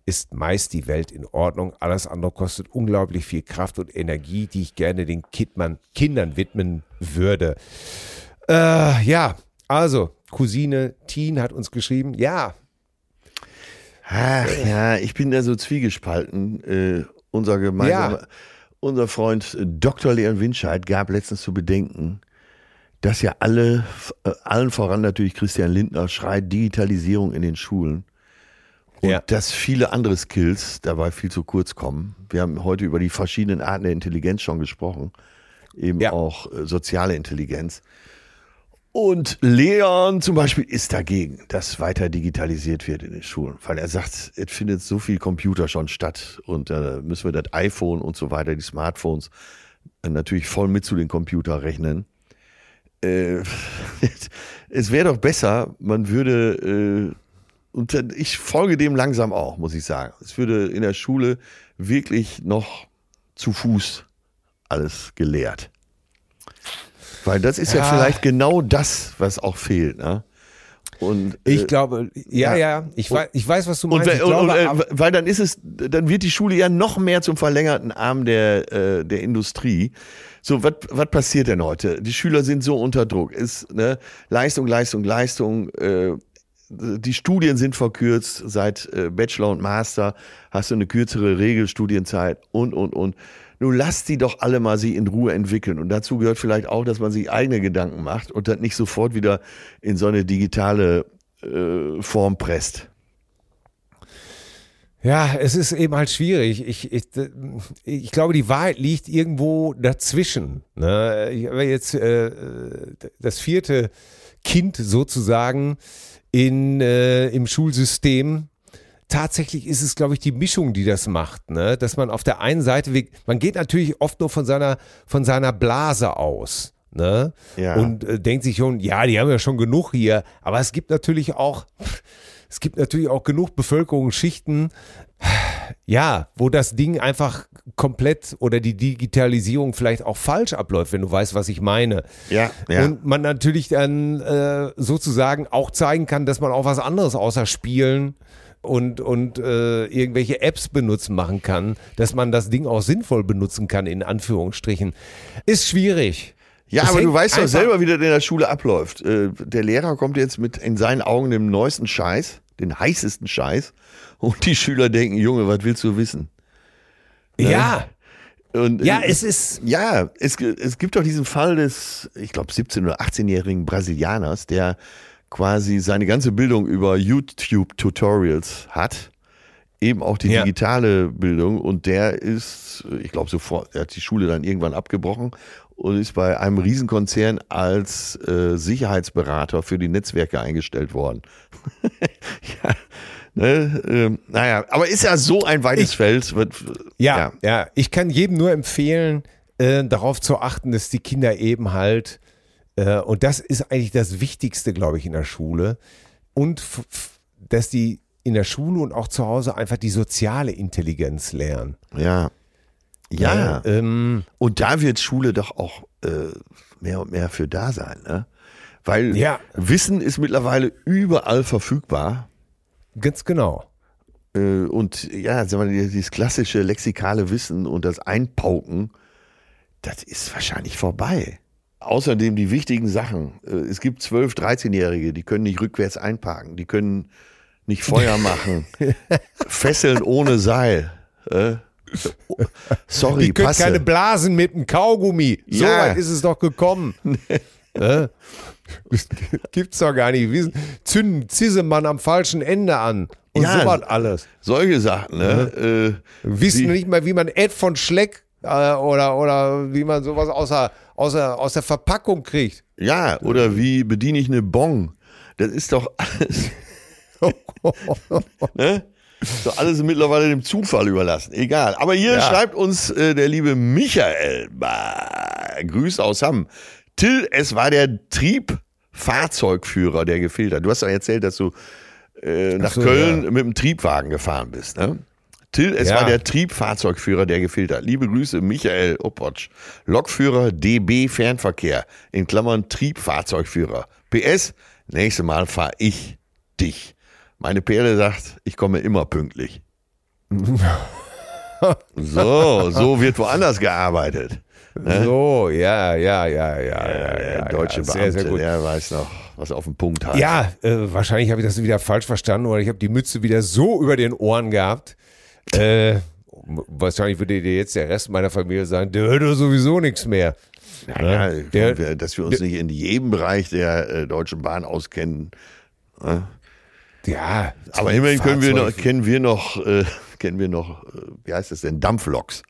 ist meist die Welt in Ordnung. Alles andere kostet unglaublich viel Kraft und Energie, die ich gerne den Kidman, Kindern widmen würde. Äh, ja, also, Cousine Teen hat uns geschrieben, ja. Ach ja, ich bin da so zwiegespalten. Äh, unser gemeinsamer, ja. unser Freund Dr. Leon Winscheid gab letztens zu bedenken, dass ja alle, äh, allen voran natürlich Christian Lindner schreit Digitalisierung in den Schulen. Und ja. dass viele andere Skills dabei viel zu kurz kommen. Wir haben heute über die verschiedenen Arten der Intelligenz schon gesprochen. Eben ja. auch äh, soziale Intelligenz. Und Leon zum Beispiel ist dagegen, dass weiter digitalisiert wird in den Schulen, weil er sagt, es findet so viel Computer schon statt und da äh, müssen wir das iPhone und so weiter, die Smartphones, äh, natürlich voll mit zu den Computer rechnen. Äh, *laughs* es wäre doch besser, man würde äh, und ich folge dem langsam auch, muss ich sagen. Es würde in der Schule wirklich noch zu Fuß alles gelehrt. Weil das ist ja, ja vielleicht genau das, was auch fehlt. Ne? Und, ich äh, glaube, ja, ja, ich, und, weiß, ich weiß, was du meinst. Und, glaube, und, äh, weil dann ist es, dann wird die Schule ja noch mehr zum verlängerten Arm der, äh, der Industrie. So, was passiert denn heute? Die Schüler sind so unter Druck. Ist ne, Leistung, Leistung, Leistung. Äh, die Studien sind verkürzt, seit äh, Bachelor und Master hast du eine kürzere Regelstudienzeit und, und, und. Nun lass die doch alle mal sie in Ruhe entwickeln. Und dazu gehört vielleicht auch, dass man sich eigene Gedanken macht und dann nicht sofort wieder in so eine digitale äh, Form presst. Ja, es ist eben halt schwierig. Ich, ich, ich glaube, die Wahrheit liegt irgendwo dazwischen. Ne? Ich habe jetzt äh, das vierte Kind sozusagen in, äh, im Schulsystem. Tatsächlich ist es, glaube ich, die Mischung, die das macht, ne? Dass man auf der einen Seite, man geht natürlich oft nur von seiner, von seiner Blase aus. Ne? Ja. Und äh, denkt sich schon, ja, die haben ja schon genug hier. Aber es gibt natürlich auch, es gibt natürlich auch genug Bevölkerungsschichten, ja, wo das Ding einfach komplett oder die Digitalisierung vielleicht auch falsch abläuft, wenn du weißt, was ich meine. Ja, ja. Und man natürlich dann äh, sozusagen auch zeigen kann, dass man auch was anderes außer Spielen und, und äh, irgendwelche Apps benutzen machen kann, dass man das Ding auch sinnvoll benutzen kann, in Anführungsstrichen. Ist schwierig. Ja, das aber du weißt doch selber, wie das in der Schule abläuft. Äh, der Lehrer kommt jetzt mit in seinen Augen dem neuesten Scheiß, den heißesten Scheiß und die Schüler denken, Junge, was willst du wissen? Ne? Ja. Und, ja, es ist. Ja, es, es gibt doch diesen Fall des, ich glaube, 17- oder 18-jährigen Brasilianers, der quasi seine ganze Bildung über YouTube-Tutorials hat. Eben auch die ja. digitale Bildung. Und der ist, ich glaube, sofort, er hat die Schule dann irgendwann abgebrochen und ist bei einem Riesenkonzern als äh, Sicherheitsberater für die Netzwerke eingestellt worden. *laughs* ja, Ne? Ähm, naja, aber ist ja so ein weites ich, Feld. Ja, ja, ja, ich kann jedem nur empfehlen, äh, darauf zu achten, dass die Kinder eben halt, äh, und das ist eigentlich das Wichtigste, glaube ich, in der Schule, und dass die in der Schule und auch zu Hause einfach die soziale Intelligenz lernen. Ja. Ja. Äh, ähm, Und da wird Schule doch auch äh, mehr und mehr für da sein, ne? Weil Ja. Wissen ist mittlerweile überall verfügbar. Ganz genau. Äh, und ja, sagen wir, dieses klassische lexikale Wissen und das Einpauken, das ist wahrscheinlich vorbei. Außerdem die wichtigen Sachen. Äh, Es gibt 12-, 13-Jährige, die können nicht rückwärts einparken, die können nicht Feuer *laughs* machen, fesseln ohne Seil. Äh? Sorry, Die können passe. keine Blasen mit dem Kaugummi. So Ja. weit ist es doch gekommen. *laughs* Äh? *laughs* Gibt's doch gar nicht. Wie- Zünden Zissemann am falschen Ende an. Und Ja. sowas alles. Solche Sachen, ne? Äh, Wissen nicht mal, wie man Ed von Schleck äh, oder, oder wie man sowas aus der, aus, der, Verpackung kriegt. Ja, oder wie bediene ich eine Bong? Das ist doch alles, *laughs* ne? Ist doch alles mittlerweile dem Zufall überlassen. Egal. Aber hier Ja. schreibt uns äh, der liebe Michael. Bah, Grüß aus Hamm. Till, es war der Triebfahrzeugführer, der gefehlt hat. Du hast ja erzählt, dass du äh, nach so, Köln ja. mit dem Triebwagen gefahren bist, ne? Till, es Ja. war der Triebfahrzeugführer, der gefehlt hat. Liebe Grüße, Michael Opotsch. Lokführer DB Fernverkehr, in Klammern Triebfahrzeugführer. PS, nächstes Mal fahr ich dich. Meine Perle sagt, ich komme immer pünktlich. *laughs* so, so wird woanders gearbeitet. So, ja, ja, ja, ja. ja, Der ja, deutsche ja, sehr, Beamte, sehr gut. der weiß noch, was auf dem Punkt heißt. Ja, äh, wahrscheinlich habe ich das wieder falsch verstanden oder ich habe die Mütze wieder so über den Ohren gehabt. Äh, wahrscheinlich würde dir jetzt der Rest meiner Familie sagen, der hört doch sowieso nichts mehr. Ja, Ne? ja, Der- dass wir uns nicht in jedem Bereich der äh, Deutschen Bahn auskennen. Ja, Aber immerhin können wir noch, kennen wir noch, äh, kennen wir noch, äh, wie heißt das denn, Dampfloks.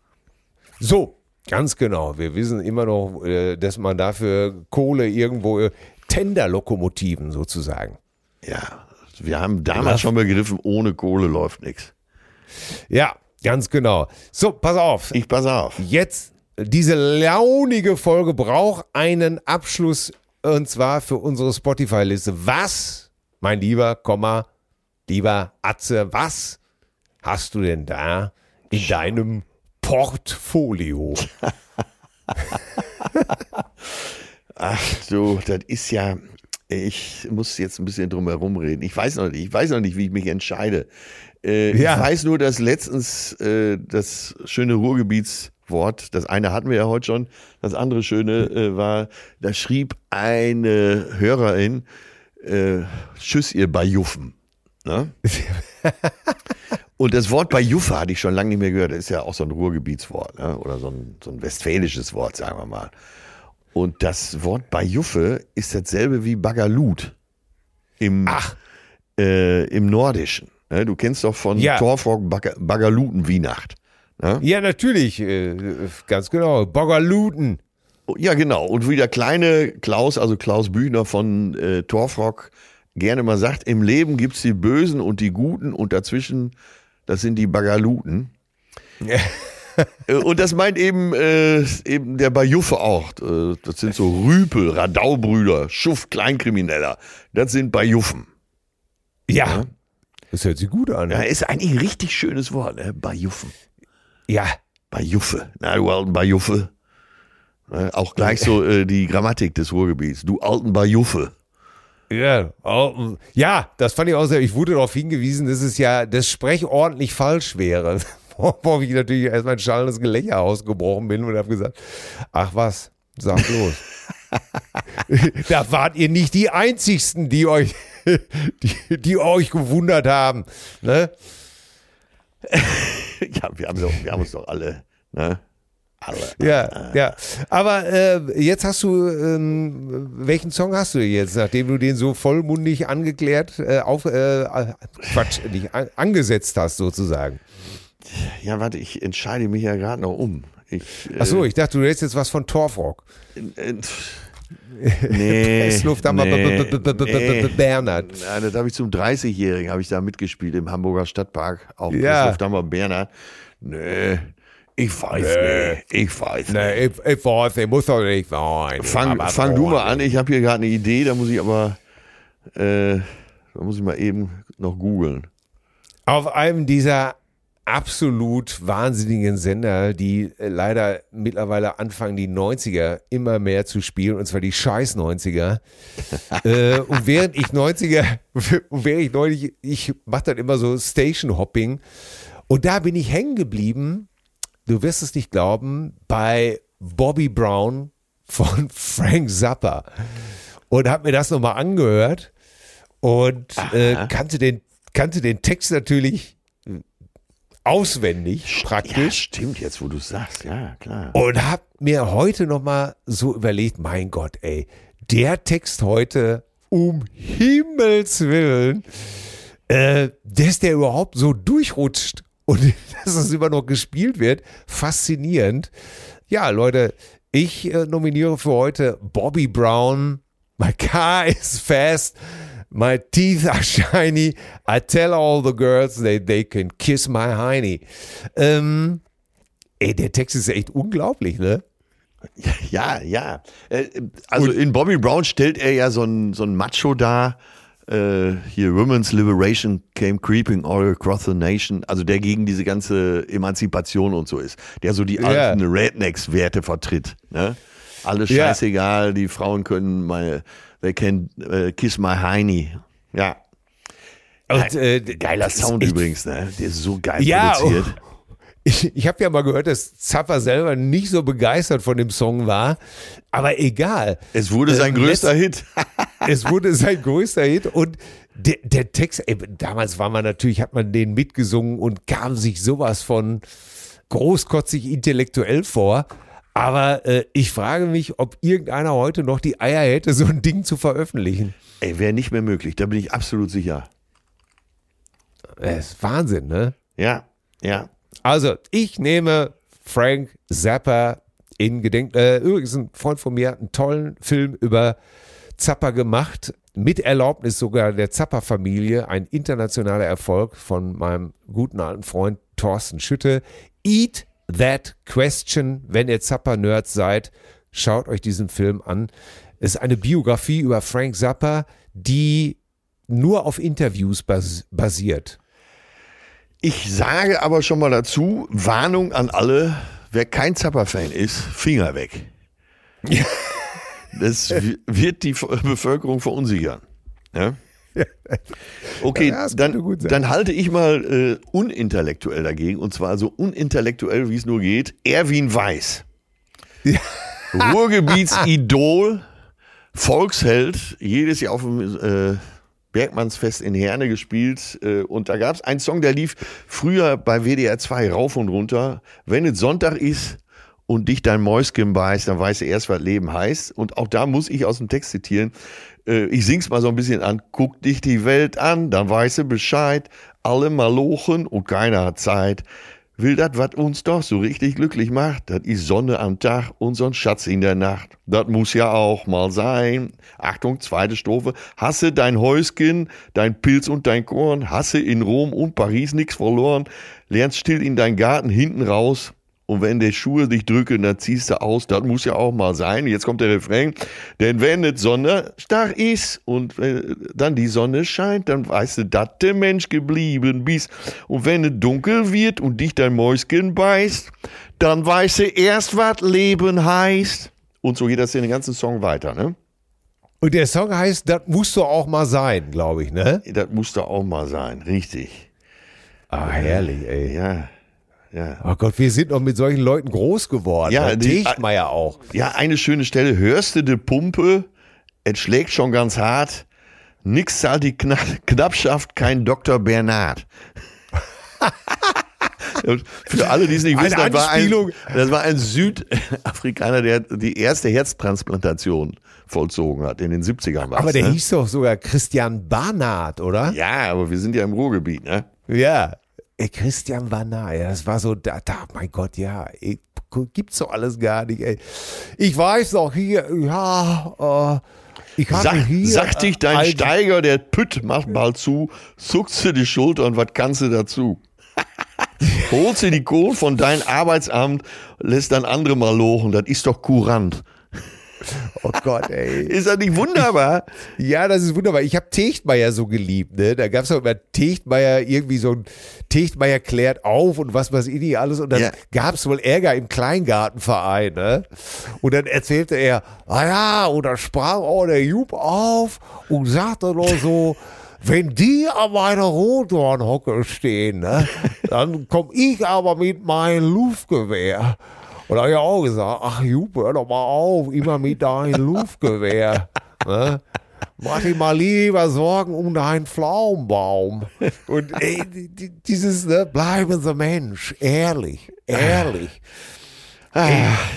So, ganz genau. Wir wissen immer noch, äh, dass man dafür Kohle irgendwo, äh, Tenderlokomotiven sozusagen. Ja, wir haben damals schon begriffen, ohne Kohle läuft nichts. Ja, ganz genau. So, pass auf. Ich pass auf. Jetzt, diese launige Folge braucht einen Abschluss und zwar für unsere Spotify-Liste. Was, mein lieber, Komma, lieber Atze, was hast du denn da in deinem Portfolio? *laughs* Ach du, das ist ja, ich muss jetzt ein bisschen drum herum reden. Ich weiß noch nicht, ich weiß noch nicht, wie ich mich entscheide. Äh, Ja. Ich weiß nur, dass letztens äh, das schöne Ruhrgebietswort, das eine hatten wir ja heute schon, das andere schöne äh, war, da schrieb eine Hörerin, äh, Tschüss ihr Bajuffen. Ne? *laughs* Und das Wort Bajuffe hatte ich schon lange nicht mehr gehört. Das ist ja auch so ein Ruhrgebietswort ne? oder so ein, so ein westfälisches Wort, sagen wir mal. Und das Wort Bajuffe ist dasselbe wie Bagalut im, äh, im Nordischen. Ne? Du kennst doch von Ja. Torfrock Baga Bagaluten Wienacht. Ne? Ja, natürlich, äh, ganz genau. Boggerluten. Ja, genau. Und wie der kleine Klaus, also Klaus Büchner von äh, Torfrock, gerne mal sagt, im Leben gibt's die Bösen und die Guten und dazwischen, das sind die Bagaluten. Äh, Und das meint eben, äh, eben der Bajuffe auch. Äh, Das sind so Rüpel, Radaubrüder, Schuft, Kleinkrimineller. Das sind Bajuffen. Ja. Das hört sich gut an. Ja, Ja. ist eigentlich ein richtig schönes Wort, ne? Bajuffen. ja. Bajuffe. Na, du alten Bajuffe. Ne? Auch gleich so äh, die Grammatik des Ruhrgebiets. Du alten Bajuffe. Ja, oh, ja, das fand ich auch sehr. Ich wurde darauf hingewiesen, dass es ja das Sprech ordentlich falsch wäre. *laughs* Worauf ich natürlich erstmal ein schallendes Gelächter ausgebrochen bin und habe gesagt, ach was, sag bloß. *laughs* da wart ihr nicht die Einzigsten, die euch, *laughs* die, die euch gewundert haben. Ne? Ja, wir haben, doch, wir haben uns doch alle, ne? Alle. Ja, ja. Aber äh, jetzt hast du, ähm, welchen Song hast du jetzt, nachdem du den so vollmundig angeklärt, äh, auf, äh, äh, Quatsch, nicht, an, angesetzt hast sozusagen? Ja, warte, ich entscheide mich ja gerade noch um. Ich, äh, Ach so, ich dachte, du hättest jetzt was von Torfrock. äh, *laughs* nee, B- B- nee. Bernhard. Ja, das habe ich zum 30-Jährigen habe ich da mitgespielt im Hamburger Stadtpark auf Ja. Presslufthammer Bernhard. Nee, ich weiß nicht. Ich weiß nicht. Nee, ich, ich weiß, ich muss doch nicht sein. Fang, fang du mal an, ich habe hier gerade eine Idee, da muss ich aber, äh, da muss ich mal eben noch googeln. Auf einem dieser absolut wahnsinnigen Sender, die äh, leider mittlerweile anfangen, die 90er immer mehr zu spielen, und zwar die scheiß 90er. *laughs* äh, und während ich 90er, *laughs* während ich neulich, ich mache dann immer so Station Hopping, und da bin ich hängen geblieben, du wirst es nicht glauben, bei Bobby Brown von *laughs* Frank Zappa. Und habe mir das nochmal angehört und äh, kannte, den, kannte den Text natürlich auswendig praktisch. Ja, stimmt, jetzt wo du sagst, ja, klar. Und hab mir heute nochmal so überlegt, mein Gott, ey, der Text heute, um Himmels Willen, äh, dass der überhaupt so durchrutscht und *laughs* dass es immer noch gespielt wird, faszinierend. Ja, Leute, ich äh, nominiere für heute Bobby Brown. My car *laughs* is fast. My teeth are shiny. I tell all the girls they, they can kiss my hiney. Ähm, ey, der Text ist echt unglaublich, ne? Ja, ja. Äh, also in Bobby Brown stellt er ja so ein, so ein Macho dar. Äh, hier Women's Liberation came creeping all across the nation. Also der gegen diese ganze Emanzipation und so ist. Der so die ja. alten Rednecks-Werte vertritt. Ne? Alles scheißegal, ja. die Frauen können meine They Can uh, Kiss My Heini. Ja. Und, äh, Geiler Sound übrigens, ne? Der ist so geil ja, produziert. Oh. Ich, ich habe ja mal gehört, dass Zappa selber nicht so begeistert von dem Song war, aber egal. Es wurde sein äh, größter Hit. *laughs* es wurde sein größter Hit und der, der Text, ey, damals war man natürlich, hat man den mitgesungen und kam sich sowas von großkotzig intellektuell vor. Aber äh, ich frage mich, ob irgendeiner heute noch die Eier hätte, so ein Ding zu veröffentlichen. Ey, wäre nicht mehr möglich, da bin ich absolut sicher. Das ist Wahnsinn, ne? Ja, ja. Also, ich nehme Frank Zappa in Gedenk. Äh, übrigens, ein Freund von mir hat einen tollen Film über Zappa gemacht, mit Erlaubnis sogar der Zappa-Familie. Ein internationaler Erfolg von meinem guten alten Freund Thorsten Schütte. Eat That Question. Wenn ihr Zappa-Nerds seid, schaut euch diesen Film an. Es ist eine Biografie über Frank Zappa, die nur auf Interviews bas basiert. Ich sage aber schon mal dazu, Warnung an alle, wer kein Zappa-Fan ist, Finger weg. Das wird die Bevölkerung verunsichern. Ja? Okay, ja, dann, dann halte ich mal äh, unintellektuell dagegen und zwar so unintellektuell, wie es nur geht. Erwin Weiß. Ja. Ruhrgebietsidol, Volksheld, jedes Jahr auf dem äh, Bergmannsfest in Herne gespielt. Äh, und da gab es einen Song, der lief früher bei WDR 2 rauf und runter. Wenn es Sonntag ist und dich dein Mäuschen beißt, dann weißt du erst, was Leben heißt. Und auch da muss ich aus dem Text zitieren äh, ich sing's mal so ein bisschen an, guck dich die Welt an, dann weißt du Bescheid, alle malochen und keiner hat Zeit. Will das, was uns doch so richtig glücklich macht, das ist Sonne am Tag und so ein Schatz in der Nacht. Das muss ja auch mal sein. Achtung, zweite Strophe. Hasse dein Häuskin, dein Pilz und dein Korn, hasse in Rom und Paris nix verloren, lernst still in dein Garten hinten raus, und wenn die Schuhe dich drücken, dann ziehst du aus. Das muss ja auch mal sein. Jetzt kommt der Refrain. Denn wenn die Sonne stark ist und äh, dann die Sonne scheint, dann weißt du, dass der Mensch geblieben bist. Und wenn es dunkel wird und dich dein Mäuschen beißt, dann weißt du erst, was Leben heißt. Und so geht das in den ganzen Song weiter, ne? Und der Song heißt, das musst du auch mal sein, glaube ich, ne? Das musst du auch mal sein, richtig. Ah, herrlich, ey. Ja. Ja. Oh Gott, wir sind noch mit solchen Leuten groß geworden. Ja, die, Tegtmeier auch. Ja, eine schöne Stelle. Hörst du die Pumpe? Es schlägt schon ganz hart. Nix zahlt die Kna *laughs* Knappschaft, kein Dr. Bernhard. Für alle, die es nicht wissen, das war, ein, das war ein Südafrikaner, der die erste Herztransplantation vollzogen hat. In den 70ern war Aber der ne? hieß doch sogar Christian Barnard, oder? Ja, aber wir sind ja im Ruhrgebiet, ne? Ja. Ey, Christian war nahe. Das war so, da, da mein Gott, ja, ey, gibt's doch alles gar nicht, ey. Ich weiß noch hier, ja, äh, ich hatte Sag, hier. Sagt dich dein äh, Steiger, der Pütt macht mal zu, zuckst du die Schulter und was kannst du dazu? *laughs* Holst du die Kohle von deinem Arbeitsamt, lässt dann andere mal lochen, das ist doch kurant. Oh Gott, ey. Ist das nicht wunderbar? Ja, das ist wunderbar. Ich habe Techtmeier so geliebt, ne? Da gab es auch immer Techtmeier, irgendwie so ein Techtmeier klärt auf und was weiß ich nicht alles. Und dann Ja. gab es wohl Ärger im Kleingartenverein, ne? Und dann erzählte er, ah ja, und dann sprang auch der Jupp auf und sagte nur so, wenn die an meiner Rotdornhocke stehen, ne, dann komm ich aber mit meinem Luftgewehr. Und da habe ich auch gesagt, ach Jupp, hör doch mal auf, immer mit deinem *laughs* Luftgewehr. Ne? Mach dir mal lieber Sorgen um deinen Pflaumenbaum. Und ey, die- die- dieses, ne, bleiben Sie Mensch, ehrlich, ehrlich. Ah,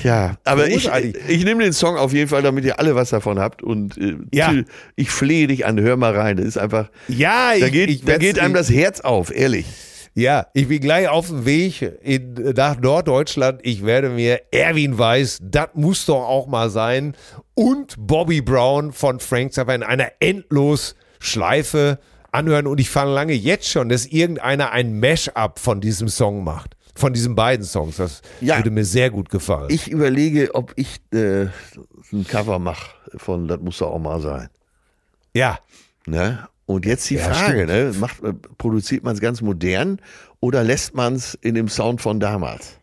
ja, aber ich, ich nehme den Song auf jeden Fall, damit ihr alle was davon habt. Und äh, Ja. Ich flehe dich an, hör mal rein. Das ist einfach, Ja, da ich- geht, ich da geht einem das Herz auf, ehrlich. Ja, ich bin gleich auf dem Weg in, nach Norddeutschland. Ich werde mir Erwin Weiß, das muss doch auch mal sein, und Bobby Brown von Frank Zappa in einer endlos Schleife anhören. Und ich verlange jetzt schon, dass irgendeiner ein Mash-up von diesem Song macht. Von diesen beiden Songs. Das Ja. würde mir sehr gut gefallen. Ich überlege, ob ich äh, ein Cover mache von Das muss doch auch mal sein. ja, Ne? Und jetzt die Ja, Frage, ne? Macht, äh, produziert man es ganz modern oder lässt man es in dem Sound von damals?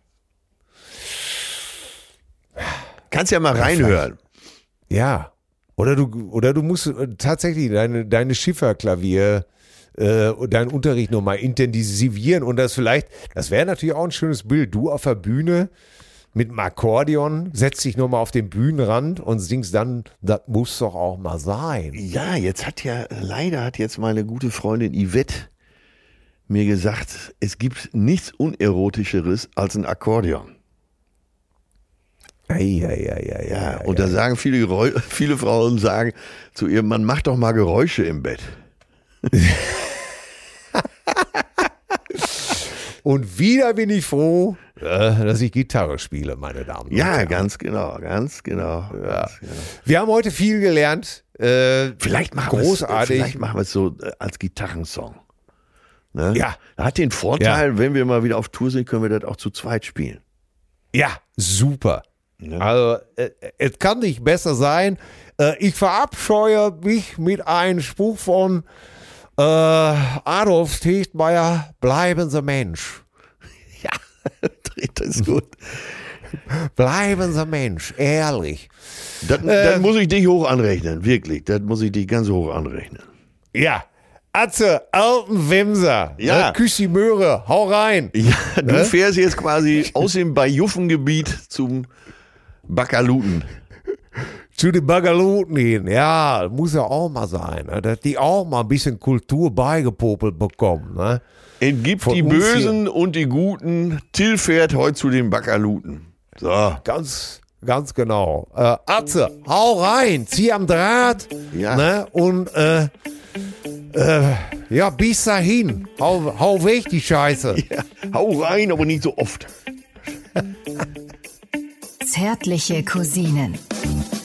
Kannst ja mal reinhören. Ja. Oder du, oder du musst äh, tatsächlich deine, deine Schifferklavier, äh, und deinen Unterricht nochmal intensivieren und das vielleicht, das wäre natürlich auch ein schönes Bild. Du auf der Bühne mit dem Akkordeon, setzt dich nochmal auf den Bühnenrand und singst dann, das muss doch auch mal sein. Ja, jetzt hat ja, leider hat jetzt meine gute Freundin Yvette mir gesagt, es gibt nichts Unerotischeres als ein Akkordeon. Ja, ja, ja, ja, Ja, und da sagen viele, Geräu- viele Frauen sagen zu ihr, man macht doch mal Geräusche im Bett. *laughs* Und wieder bin ich froh, dass ich Gitarre spiele, meine Damen und Ja, Herren. ganz genau, ganz genau. Ganz genau. Wir haben heute viel gelernt. Äh, Vielleicht machen wir es, großartig. vielleicht machen wir es so äh, als Gitarrensong. Ne? Ja. Hat den Vorteil, wenn wir mal wieder auf Tour sind, können wir das auch zu zweit spielen. Ja, super. Also, äh, es kann nicht besser sein. Äh, ich verabscheue mich mit einem Spruch von äh, Adolf Techtmeier, bleiben Sie Mensch. *laughs* Ja, das ist gut. Bleiben Sie Mensch, ehrlich. Das, das muss ich dich hoch anrechnen, wirklich. Das muss ich dich ganz hoch anrechnen. Ja, Atze, alten Wimser. Ja. Ne? Küss die Möhre, hau rein. Ja, du fährst jetzt quasi aus dem Bajuffengebiet zum Bakaluten. Zu den Bagaluten hin. Ja, muss ja auch mal sein. Ne? Dass die auch mal ein bisschen Kultur beigepopelt bekommen. Ne? Entgibt Von die Bösen und die Guten. Till fährt heute zu den Bakaluten. So. Ganz, ganz genau. Äh, Atze, hau rein, zieh am Draht. Ja. Ne? Und äh, äh, ja, bis dahin. Hau, hau weg, die Scheiße. Ja, hau rein, aber nicht so oft. Zärtliche Cousinen.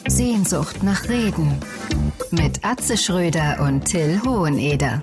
Sehnsucht nach Reden. Mit Atze Schröder und Till Hoheneder.